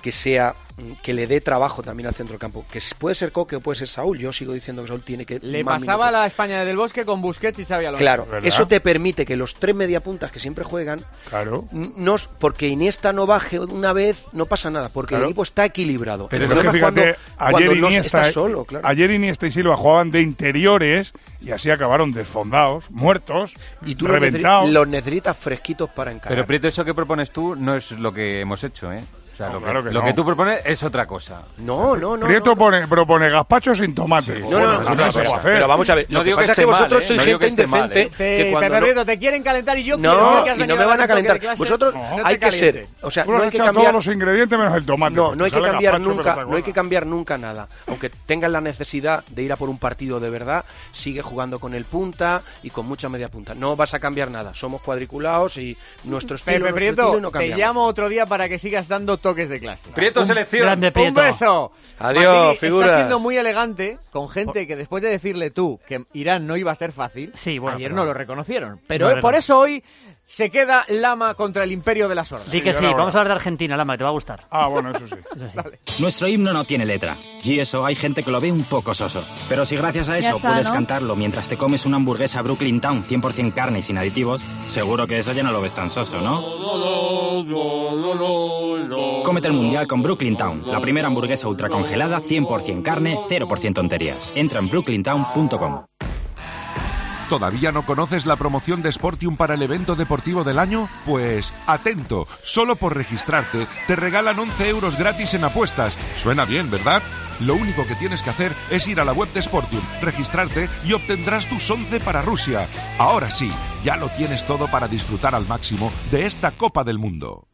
que sea que le dé trabajo también al centro del campo, que puede ser Coque o puede ser Saúl, yo sigo diciendo que Saúl tiene que Le pasaba minutos. la España del Bosque con Busquets y Xavi Alonso. Claro, ¿Verdad? eso te permite que los tres mediapuntas que siempre juegan, Claro. no, porque Iniesta no baje una vez, no pasa nada, porque Claro. el equipo está equilibrado. Pero es que fíjate, cuando, ayer cuando no Iniesta, estás solo, claro. ayer Iniesta y Silva jugaban de interiores y así acabaron desfondados, muertos, y tú reventados. los necesitas fresquitos para encarar. Pero Prieto, eso que propones tú no es lo que hemos hecho, ¿eh? Sea, No, lo, claro que, que lo no. que tú propones es otra cosa. no, no, no. Prieto no, no. pone- propone gazpacho sin tomate. Sí, Pues No, no, no, no se puede cosa. hacer. Pero vamos a ver, No lo digo que que pasa es que vosotros ¿eh? sois No gente que esté mal, indecente. ¿eh? que Sí, Pepe no- Prieto, te quieren calentar y yo quiero No, que has y venido no a me van a calentar. Vosotros No hay que ser, o sea, no hay que cambiar todos los ingredientes menos el tomate. No, no hay que cambiar nunca, no hay que cambiar nunca nada. Aunque tengan la necesidad de ir a por un partido de verdad, sigue jugando con el punta y con mucha media punta. No vas a cambiar nada. Somos cuadriculados y nuestro estilo, Pepe Prieto, no te llamo otro día para que sigas dando toques de clase. Prieto, selección. Grande Un Prieto. beso. Adiós, figura. Estás siendo muy elegante con gente que después de decirle tú que Irán no iba a ser fácil, Sí, bueno, ayer pero- no lo reconocieron. Pero No, eh, por eso hoy se queda Lama contra el imperio de las hordas. Di que sí, vamos a hablar de Argentina, Lama, que te va a gustar. Ah, bueno, eso sí. Eso sí. Nuestro himno no tiene letra, y eso hay gente que lo ve un poco soso. Pero si gracias a eso está, puedes ¿no? cantarlo mientras te comes una hamburguesa Brooklyn Town 100% carne y sin aditivos, seguro que eso ya no lo ves tan soso, ¿no? Cómete el mundial con Brooklyn Town, la primera hamburguesa ultracongelada 100% carne, 0% tonterías. Entra en brooklyntown.com. ¿Todavía no conoces la promoción de Sportium para el evento deportivo del año? Pues atento, solo por registrarte te regalan 11 euros gratis en apuestas. Suena bien, ¿verdad? Lo único que tienes que hacer es ir a la web de Sportium, registrarte y obtendrás tus 11 para Rusia. Ahora sí, ya lo tienes todo para disfrutar al máximo de esta Copa del Mundo.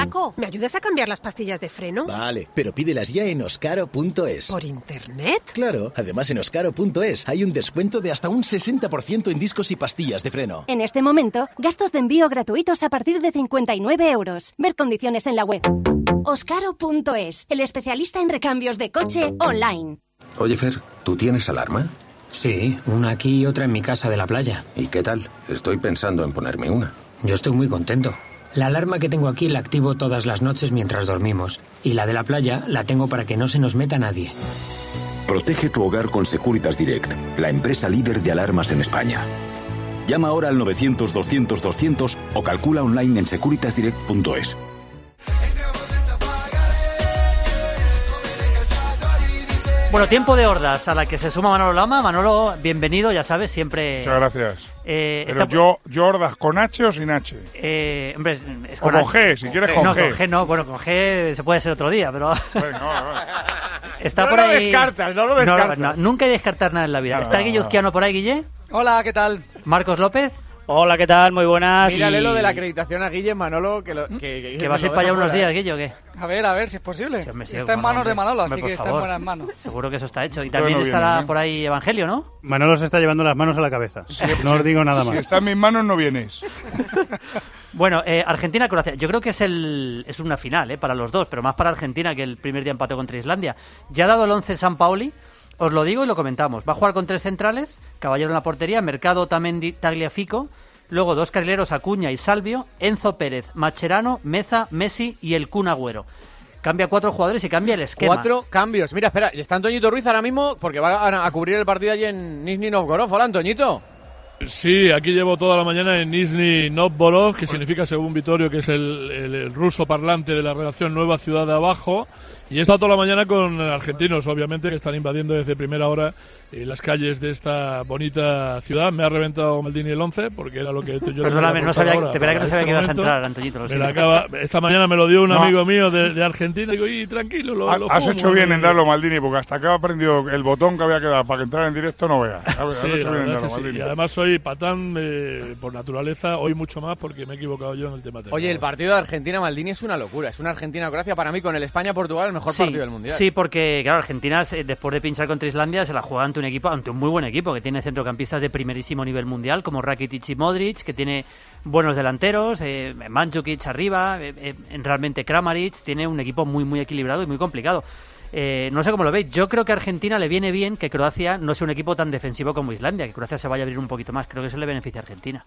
Paco, ¿me ayudas a cambiar las pastillas de freno? Vale, pero pídelas ya en oscaro.es. ¿Por internet? Claro, además en oscaro.es hay un descuento de hasta un 60% en discos y pastillas de freno. En este momento, gastos de envío gratuitos a partir de 59 euros. Ver condiciones en la web. Oscaro.es, el especialista en recambios de coche online. Oye, Fer, ¿tú tienes alarma? Sí, una aquí y otra en mi casa de la playa. ¿Y qué tal? Estoy pensando en ponerme una. Yo estoy muy contento. La alarma que tengo aquí la activo todas las noches mientras dormimos. Y la de la playa la tengo para que no se nos meta nadie. Protege tu hogar con Securitas Direct, la empresa líder de alarmas en España. Llama ahora al 900-200-200 o calcula online en securitasdirect.es. Bueno, tiempo de hordas a la que se suma Manolo Lama. Manolo, bienvenido, ya sabes, siempre Muchas gracias. Eh, Pero está- yo, Jordas, ¿con H o sin H? eh, hombre, es- es O con H. G, si quieres con no, G. con G no, bueno, con G se puede ser otro día, pero... Está No por lo ahí... descartas, no lo descartas. no, nunca hay descartar nada en la vida. ¿Está Guille no. Uzquiano por ahí, Guille? Hola, ¿qué tal? ¿Marcos López? Hola, ¿qué tal? Muy buenas. Mírale Y- lo de la acreditación a Guille Manolo, que, lo, que, que, ¿Que vas a ir para allá unos días. Guille, o qué? A ver, a ver si es posible. sí, está en bueno, manos de. Manolo, así que está en favor. buenas manos. Seguro que eso está hecho. Y también no estará viene, ¿eh? por ahí Evangelio, ¿no? Manolo se está llevando las manos a la cabeza. No os digo nada Si más. está en mis manos, no vienes. Bueno, eh, Argentina-Croacia. Yo creo que es el es una final eh, para los dos, pero más para Argentina que el primer día empate contra Islandia. Ya ha dado el 11 San Paoli, os lo digo y lo comentamos. Va a jugar con tres centrales, Caballero en la portería, Mercado, Tamendi, Tagliafico. Luego dos carrileros, Acuña y Salvio, Enzo Pérez, Macherano, Meza, Messi y el Kun Agüero. Cambia cuatro jugadores y cambia el esquema. Cuatro cambios. Mira, espera, está Antoñito Ruiz ahora mismo porque va a, a cubrir el partido allí en Nizhny Novgorod. Hola, Antoñito. Sí, aquí llevo toda la mañana en Nizhny Novgorod, que significa, según Vitorio, que es el, el- el ruso parlante de la redacción Nueva Ciudad de Abajo. Y he estado toda la mañana con argentinos, obviamente, que están invadiendo desde primera hora eh, las calles de esta bonita ciudad. Me ha reventado Maldini el 11, porque era lo que te- yo Perdóname, no sabía- ahora de verdad que no sabía este que ibas a entrar, Antoñito, lo Me siento. la acaba- esta mañana me lo dio un No. amigo mío de, de Argentina. Digo, y tranquilo, lo, Ha- lo Has fumo". hecho bien en darlo, Maldini, porque hasta que ha aprendido el botón que había quedado para que entrara en directo, no veas. Has, has Sí, en sí. Maldini. Y además soy patán eh, por naturaleza, hoy mucho más porque me he equivocado yo en el tema técnico. Oye, el partido de Argentina-Maldini es una locura. Es una Argentina-Croacia para mí con el España-Portugal el mejor Sí, partido del Mundial. Sí, porque claro, Argentina después de pinchar contra Islandia se la juega ante un equipo, ante un muy buen equipo que tiene centrocampistas de primerísimo nivel mundial como Rakitic y Modric, que tiene buenos delanteros, eh, arriba, eh, eh, realmente Kramaric, tiene un equipo muy muy equilibrado y muy complicado. Eh, no sé cómo lo veis. Yo creo que a Argentina le viene bien que Croacia no sea un equipo tan defensivo como Islandia, que Croacia se vaya a abrir un poquito más. Creo que eso le beneficia a Argentina.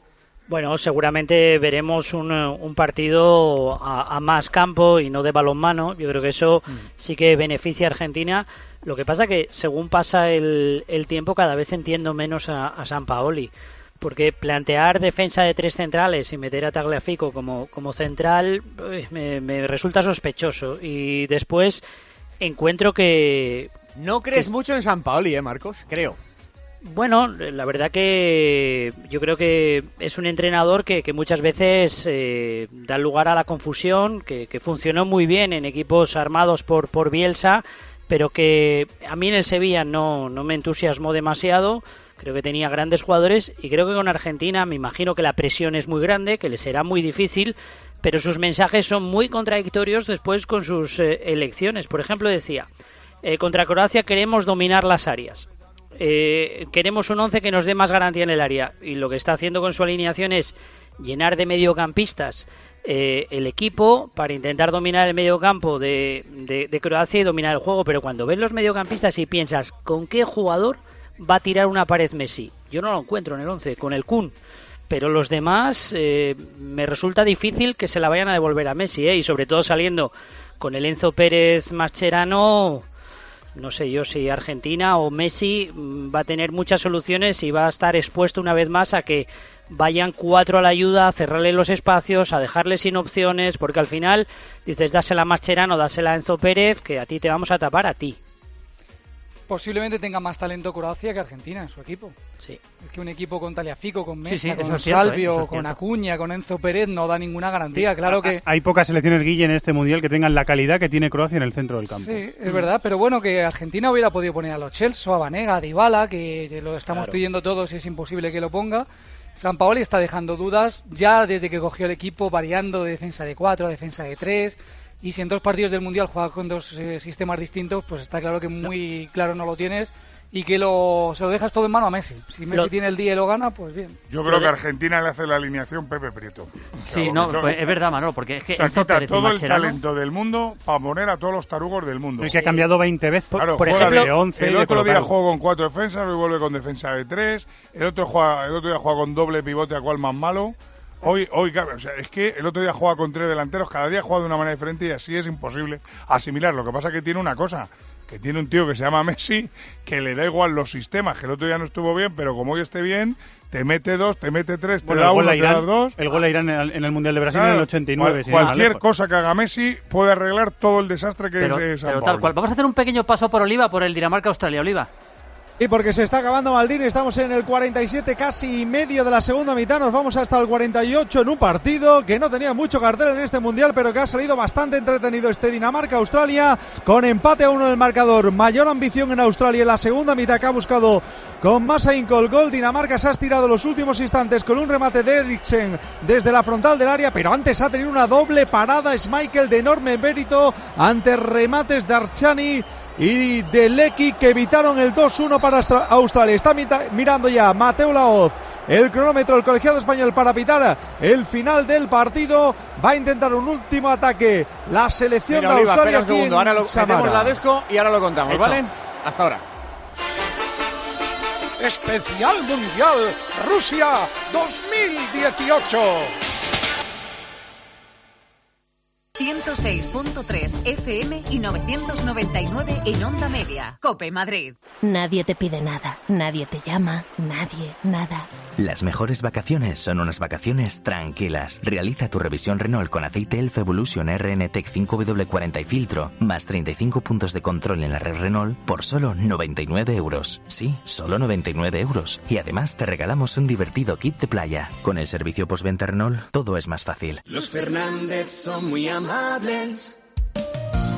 Bueno, seguramente veremos un, eh, un partido a, a más campo y no de balonmano. Yo creo que eso sí que beneficia a Argentina. Lo que pasa que según pasa el, el tiempo cada vez entiendo menos a, a San Paoli. Porque plantear defensa de tres centrales y meter a Tagliafico como, como central uy, me, me resulta sospechoso. Y después encuentro que... No crees mucho en San Paoli, ¿eh, Marcos? Creo. Bueno, la verdad que yo creo que es un entrenador que, que muchas veces eh, da lugar a la confusión, que, funcionó muy bien en equipos armados por, por Bielsa, pero que a mí en el Sevilla no, no me entusiasmó demasiado. Creo que tenía grandes jugadores y creo que con Argentina me imagino que la presión es muy grande, que le será muy difícil, pero sus mensajes son muy contradictorios después con sus eh, elecciones. Por ejemplo, decía, eh, contra Croacia queremos dominar las áreas. Eh, queremos un 11 que nos dé más garantía en el área y lo que está haciendo con su alineación es llenar de mediocampistas eh, el equipo para intentar dominar el mediocampo de, de, Croacia y dominar el juego, pero cuando ves los mediocampistas y piensas ¿con qué jugador va a tirar una pared Messi? Yo no lo encuentro en el 11, con el Kun. Pero los demás eh, me resulta difícil que se la vayan a devolver a Messi, ¿eh? y sobre todo saliendo con el Enzo Pérez Mascherano, no sé yo si Argentina o Messi mm, va a tener muchas soluciones y va a estar expuesto una vez más a que vayan cuatro a la ayuda, a cerrarle los espacios, a dejarle sin opciones, porque al final dices dásela a Mascherano, dásela a Enzo Pérez, que a ti te vamos a tapar a ti. Posiblemente tenga más talento Croacia que Argentina en su equipo. Sí. Es que un equipo con Taliafico, con Sí, Mesa, sí, eso con cierto, ¿eh? Salvio, con. Acuña, con Enzo Pérez no da ninguna garantía. Claro que Hay pocas selecciones, Guille, en este mundial que tengan la calidad que tiene Croacia en el centro del campo. Sí, es verdad, pero bueno, que Argentina hubiera podido poner a los Chelsea, a Vanega, a Dybala, que lo estamos Claro. pidiendo todos y es imposible que lo ponga. San Paoli está dejando dudas ya desde que cogió el equipo, variando de defensa de 4 a defensa de 3. Y si en dos partidos del Mundial juega con dos eh, sistemas distintos, pues está claro que muy claro no lo tienes y que lo, se lo dejas todo en mano a Messi. Si Messi Lo- tiene el día y lo gana, pues bien. Yo creo que Argentina le hace la alineación Pepe Prieto. Sí, no, pues es verdad, Manolo, porque es que o sea, quita Pérez todo el talento del mundo para poner a todos los tarugos del mundo. Es que ha cambiado 20 veces. Claro, por ejemplo, de 11 y el de otro día juego con cuatro defensas, hoy vuelve con defensa de tres. El otro, juega, el otro día juega con doble pivote, a cual más malo. Hoy, hoy, o sea, es que el otro día juega con tres delanteros, cada día juega de una manera diferente y así es imposible asimilar. Lo que pasa es que tiene una cosa, que tiene un tío que se llama Messi, que le da igual los sistemas, que el otro día no estuvo bien, pero como hoy esté bien, te mete dos, te mete tres, te Bueno, da uno, te da dos. el gol a Irán en el, en el Mundial de Brasil Claro, en el 89. cual- sin ir más cualquier cosa que haga Messi puede arreglar todo el desastre que pero, es eh, San pero tal cual. Vamos a hacer un pequeño paso por Oliva, por el Dinamarca-Australia. Oliva. Y porque se está acabando Maldini, estamos en el 47 casi y medio de la segunda mitad, nos vamos hasta el 48 en un partido que no tenía mucho cartel en este mundial, pero que ha salido bastante entretenido este Dinamarca-Australia, con empate a uno del marcador, mayor ambición en Australia en la segunda mitad que ha buscado con más ahínco el gol, Dinamarca se ha estirado los últimos instantes con un remate de Eriksen desde la frontal del área, pero antes ha tenido una doble parada Schmeichel de enorme mérito ante remates de Archani y de Lecky que evitaron el 2-1 para Austra- Australia. Está mirando ya Mateo Laoz. El cronómetro, el colegiado español para pitar el final del partido. Va a intentar un último ataque. La selección Mira, de Oliva, Australia espera un segundo. Ahora lo metemos la desco y ahora lo contamos, Hecho. ¿vale? Hasta ahora. Especial Mundial Rusia 2018. 106.3 FM y 999 en onda media. Cope Madrid. Nadie te pide nada, nadie te llama, nadie, nada. Las mejores vacaciones son unas vacaciones tranquilas. Realiza tu revisión Renault con aceite Elf Evolution RN Tech 5W40 y filtro, más 35 puntos de control en la red Renault por solo 99 euros. Sí, solo 99 euros. Y además te regalamos un divertido kit de playa. Con el servicio postventa Renault, todo es más fácil. Los Fernández son muy amables.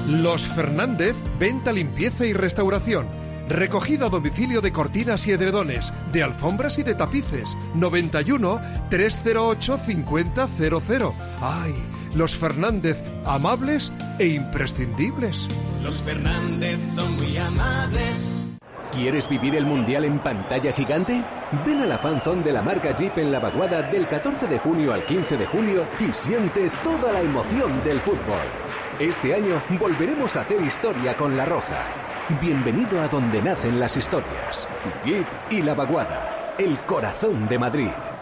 Los Fernández, venta, limpieza y restauración. Recogida a domicilio de cortinas y edredones, de alfombras y de tapices. 91 308 5000. ¡Ay! Los Fernández, amables e imprescindibles. Los Fernández son muy amables. ¿Quieres vivir el Mundial en pantalla gigante? Ven a la fanzone de la marca Jeep en La Vaguada del 14 de junio al 15 de julio y siente toda la emoción del fútbol. Este año volveremos a hacer historia con La Roja. Bienvenido a donde nacen las historias. Jeep y La Vaguada, el corazón de Madrid.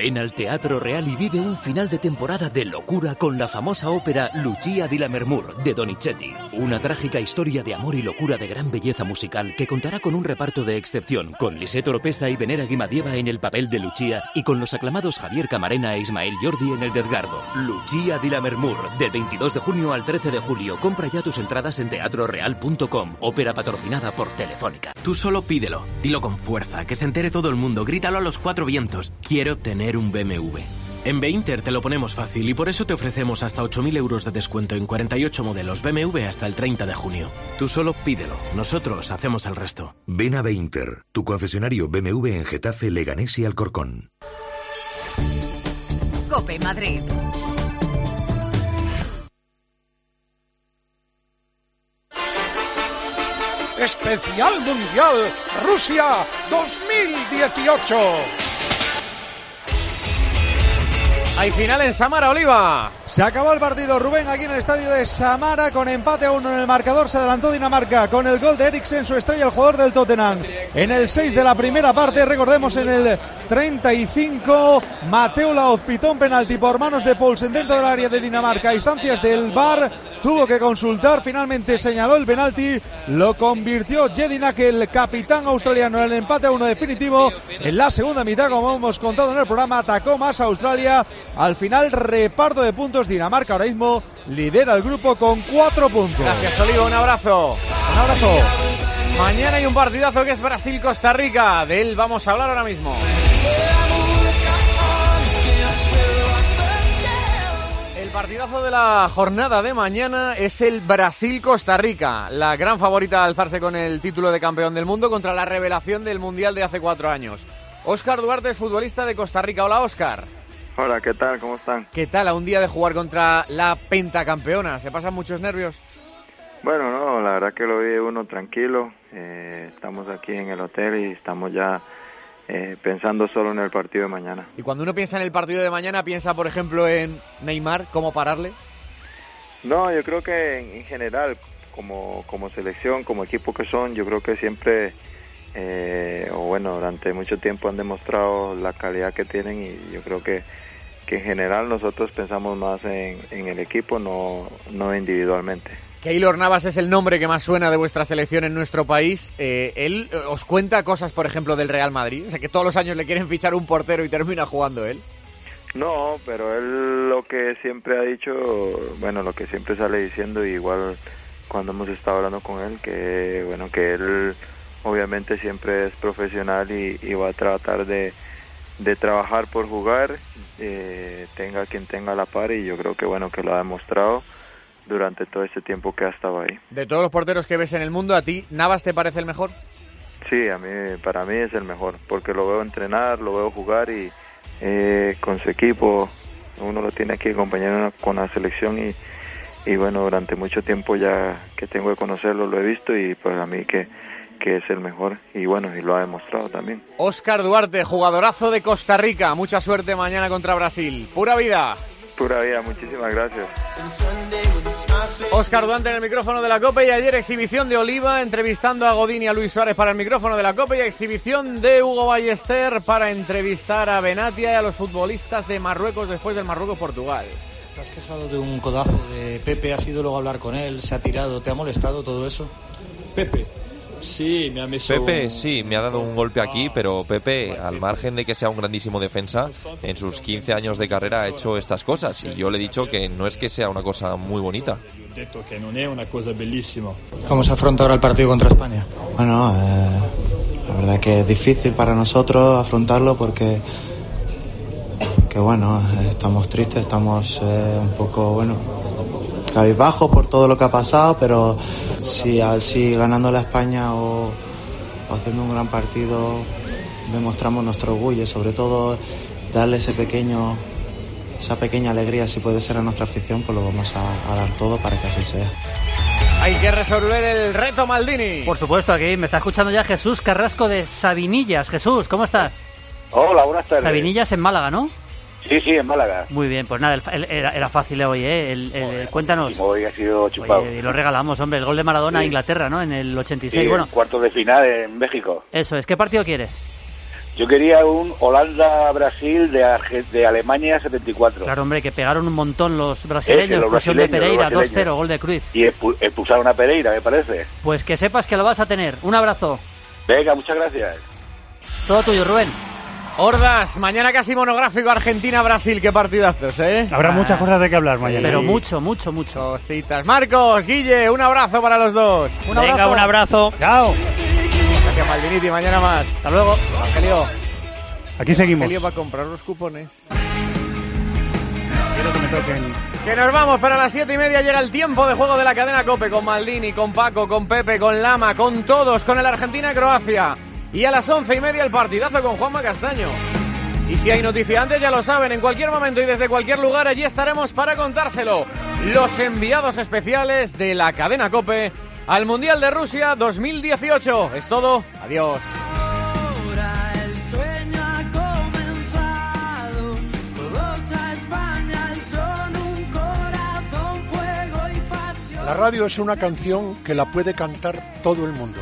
Ven al Teatro Real y vive un final de temporada de locura con la famosa ópera Lucia di Lammermoor de Donizetti. Una trágica historia de amor y locura de gran belleza musical que contará con un reparto de excepción, con Lisette Oropesa y Venera Guimadieva en el papel de Lucia y con los aclamados Javier Camarena e Ismael Jordi en el de Edgardo. Lucia di Lammermoor, del 22 de junio al 13 de julio. Compra ya tus entradas en teatroreal.com, ópera patrocinada por Telefónica. Tú solo pídelo, dilo con fuerza, que se entere todo el mundo, grítalo a los cuatro vientos. Quiero tener un BMW. En Beinter te lo ponemos fácil y por eso te ofrecemos hasta 8.000 euros de descuento en 48 modelos BMW hasta el 30 de junio. Tú solo pídelo, nosotros hacemos el resto. Ven a Beinter, tu concesionario BMW en Getafe, Leganés y Alcorcón. Cope Madrid. Especial Mundial Rusia 2018. Hay final en Samara, Oliva. Se acabó el partido, Rubén, aquí en el estadio de Samara, con empate a uno en el marcador. Se adelantó Dinamarca con el gol de Eriksen, su estrella, el jugador del Tottenham. En el 6 de la primera parte, recordemos en el 35, Mateo Laoz pitó un penalti por manos de Paulsen dentro del área de Dinamarca. A instancias del VAR, tuvo que consultar, finalmente señaló el penalti, lo convirtió Jedinak, el capitán australiano, en el empate a uno definitivo. En la segunda mitad, como hemos contado en el programa, atacó más a Australia. Al final, reparto de puntos. Dinamarca ahora mismo lidera el grupo con cuatro puntos. Gracias, Oliva. Un abrazo. Un abrazo. Mañana hay un partidazo que es Brasil-Costa Rica. De él vamos a hablar ahora mismo. El partidazo de la jornada de mañana es el Brasil-Costa Rica, la gran favorita a alzarse con el título de campeón del mundo contra la revelación del Mundial de hace cuatro años. Óscar Duarte es futbolista de Costa Rica. Hola, Óscar. Hola, ¿qué tal? ¿Cómo están? ¿Qué tal a un día de jugar contra la pentacampeona? ¿Se pasan muchos nervios? Bueno, no, la verdad que lo vi uno tranquilo. Eh, estamos aquí en el hotel y estamos ya eh, pensando solo en el partido de mañana. Y cuando uno piensa en el partido de mañana, piensa, por ejemplo, en Neymar, cómo pararle. No, yo creo que en, en general, como, como selección, como equipo que son, yo creo que siempre, eh, o bueno, durante mucho tiempo han demostrado la calidad que tienen y yo creo que, que en general nosotros pensamos más en, en el equipo, no, no individualmente. Keylor Navas es el nombre que más suena de vuestra selección en nuestro país. Eh, él eh, os cuenta cosas, por ejemplo, del Real Madrid. O sea, que todos los años le quieren fichar un portero y termina jugando él. No, pero él lo que siempre ha dicho, bueno, lo que siempre sale diciendo, igual cuando hemos estado hablando con él, que bueno, que él obviamente siempre es profesional y, y va a tratar de, de trabajar por jugar, eh, tenga quien tenga la par y yo creo que bueno que lo ha demostrado durante todo este tiempo que ha estado ahí. De todos los porteros que ves en el mundo, ¿a ti Navas te parece el mejor? Sí, a mí, para mí es el mejor, porque lo veo entrenar, lo veo jugar y eh, con su equipo, uno lo tiene que acompañar con la selección y, y bueno, durante mucho tiempo ya que tengo que conocerlo lo he visto y para mí que, que es el mejor y bueno, y lo ha demostrado también. Oscar Duarte, jugadorazo de Costa Rica, mucha suerte mañana contra Brasil. Pura vida. Pura vida, muchísimas gracias. Oscar Duarte en el micrófono de la Copa y ayer exhibición de Oliva entrevistando a Godín y a Luis Suárez para el micrófono de la Copa y exhibición de Hugo Ballester para entrevistar a Benatia y a los futbolistas de Marruecos después del Marruecos-Portugal. ¿Te has quejado de un codazo de Pepe? ¿Has ido luego a hablar con él? ¿Se ha tirado? ¿Te ha molestado todo eso? Pepe. Sí, me ha Pepe sí, me ha dado un golpe aquí, pero Pepe, al margen de que sea un grandísimo defensa, en sus 15 años de carrera ha hecho estas cosas y yo le he dicho que no es que sea una cosa muy bonita. ¿Cómo se afronta ahora el partido contra España? Bueno, eh, la verdad que es difícil para nosotros afrontarlo porque que bueno, estamos tristes, estamos eh, un poco, bueno, cabizbajos por todo lo que ha pasado, pero si así ganando la España o, o haciendo un gran partido demostramos nuestro orgullo, sobre todo darle ese pequeño, esa pequeña alegría, si puede ser a nuestra afición, pues lo vamos a, a dar todo para que así sea. Hay que resolver el reto Maldini. Por supuesto, aquí me está escuchando ya Jesús Carrasco de Sabinillas. Jesús, ¿cómo estás? Hola, buenas tardes. Sabinillas en Málaga, ¿no? Sí, sí, en Málaga. Muy bien, pues nada, el- el- era, era fácil hoy, ¿eh? El- cuéntanos. Hoy ha sido chupado. Oye, y lo regalamos, hombre, el gol de Maradona a. Inglaterra, ¿no? En el 86. Sí, bueno, en cuartos de final en México. eso es. ¿Qué partido quieres? Yo quería un Holanda-Brasil de, Arge- de Alemania 74. Claro, hombre, que pegaron un montón los brasileños. Ese, los de Pereira, los brasileños. 2-0, gol de Cruz. Y expu- expulsaron a Pereira, me parece. Pues que sepas que lo vas a tener. Un abrazo. Venga, muchas gracias. Todo tuyo, Rubén. Hordas, mañana casi monográfico Argentina-Brasil, qué partidazos, ¿eh? Habrá muchas cosas de qué hablar mañana. Pero mucho, mucho, mucho. Cositas. Marcos, Guille, un abrazo para los dos. Un Venga, abrazo. un abrazo. Chao. Gracias, Maldiniti, mañana más. Hasta luego. Evangelio. Aquí seguimos. Evangelio va a comprar los cupones. Quiero que me toquen. Que nos vamos para las siete y media llega el tiempo de juego de la cadena Cope con Maldini, con Paco, con Pepe, con Lama, con todos, con el Argentina-Croacia. Y a las once y media el partidazo con Juanma Castaño. Y si hay noticia antes, ya lo saben, en cualquier momento y desde cualquier lugar, allí estaremos para contárselo. Los enviados especiales de la cadena Cope al Mundial de Rusia 2018. Es todo. Adiós. La radio es una canción que la puede cantar todo el mundo.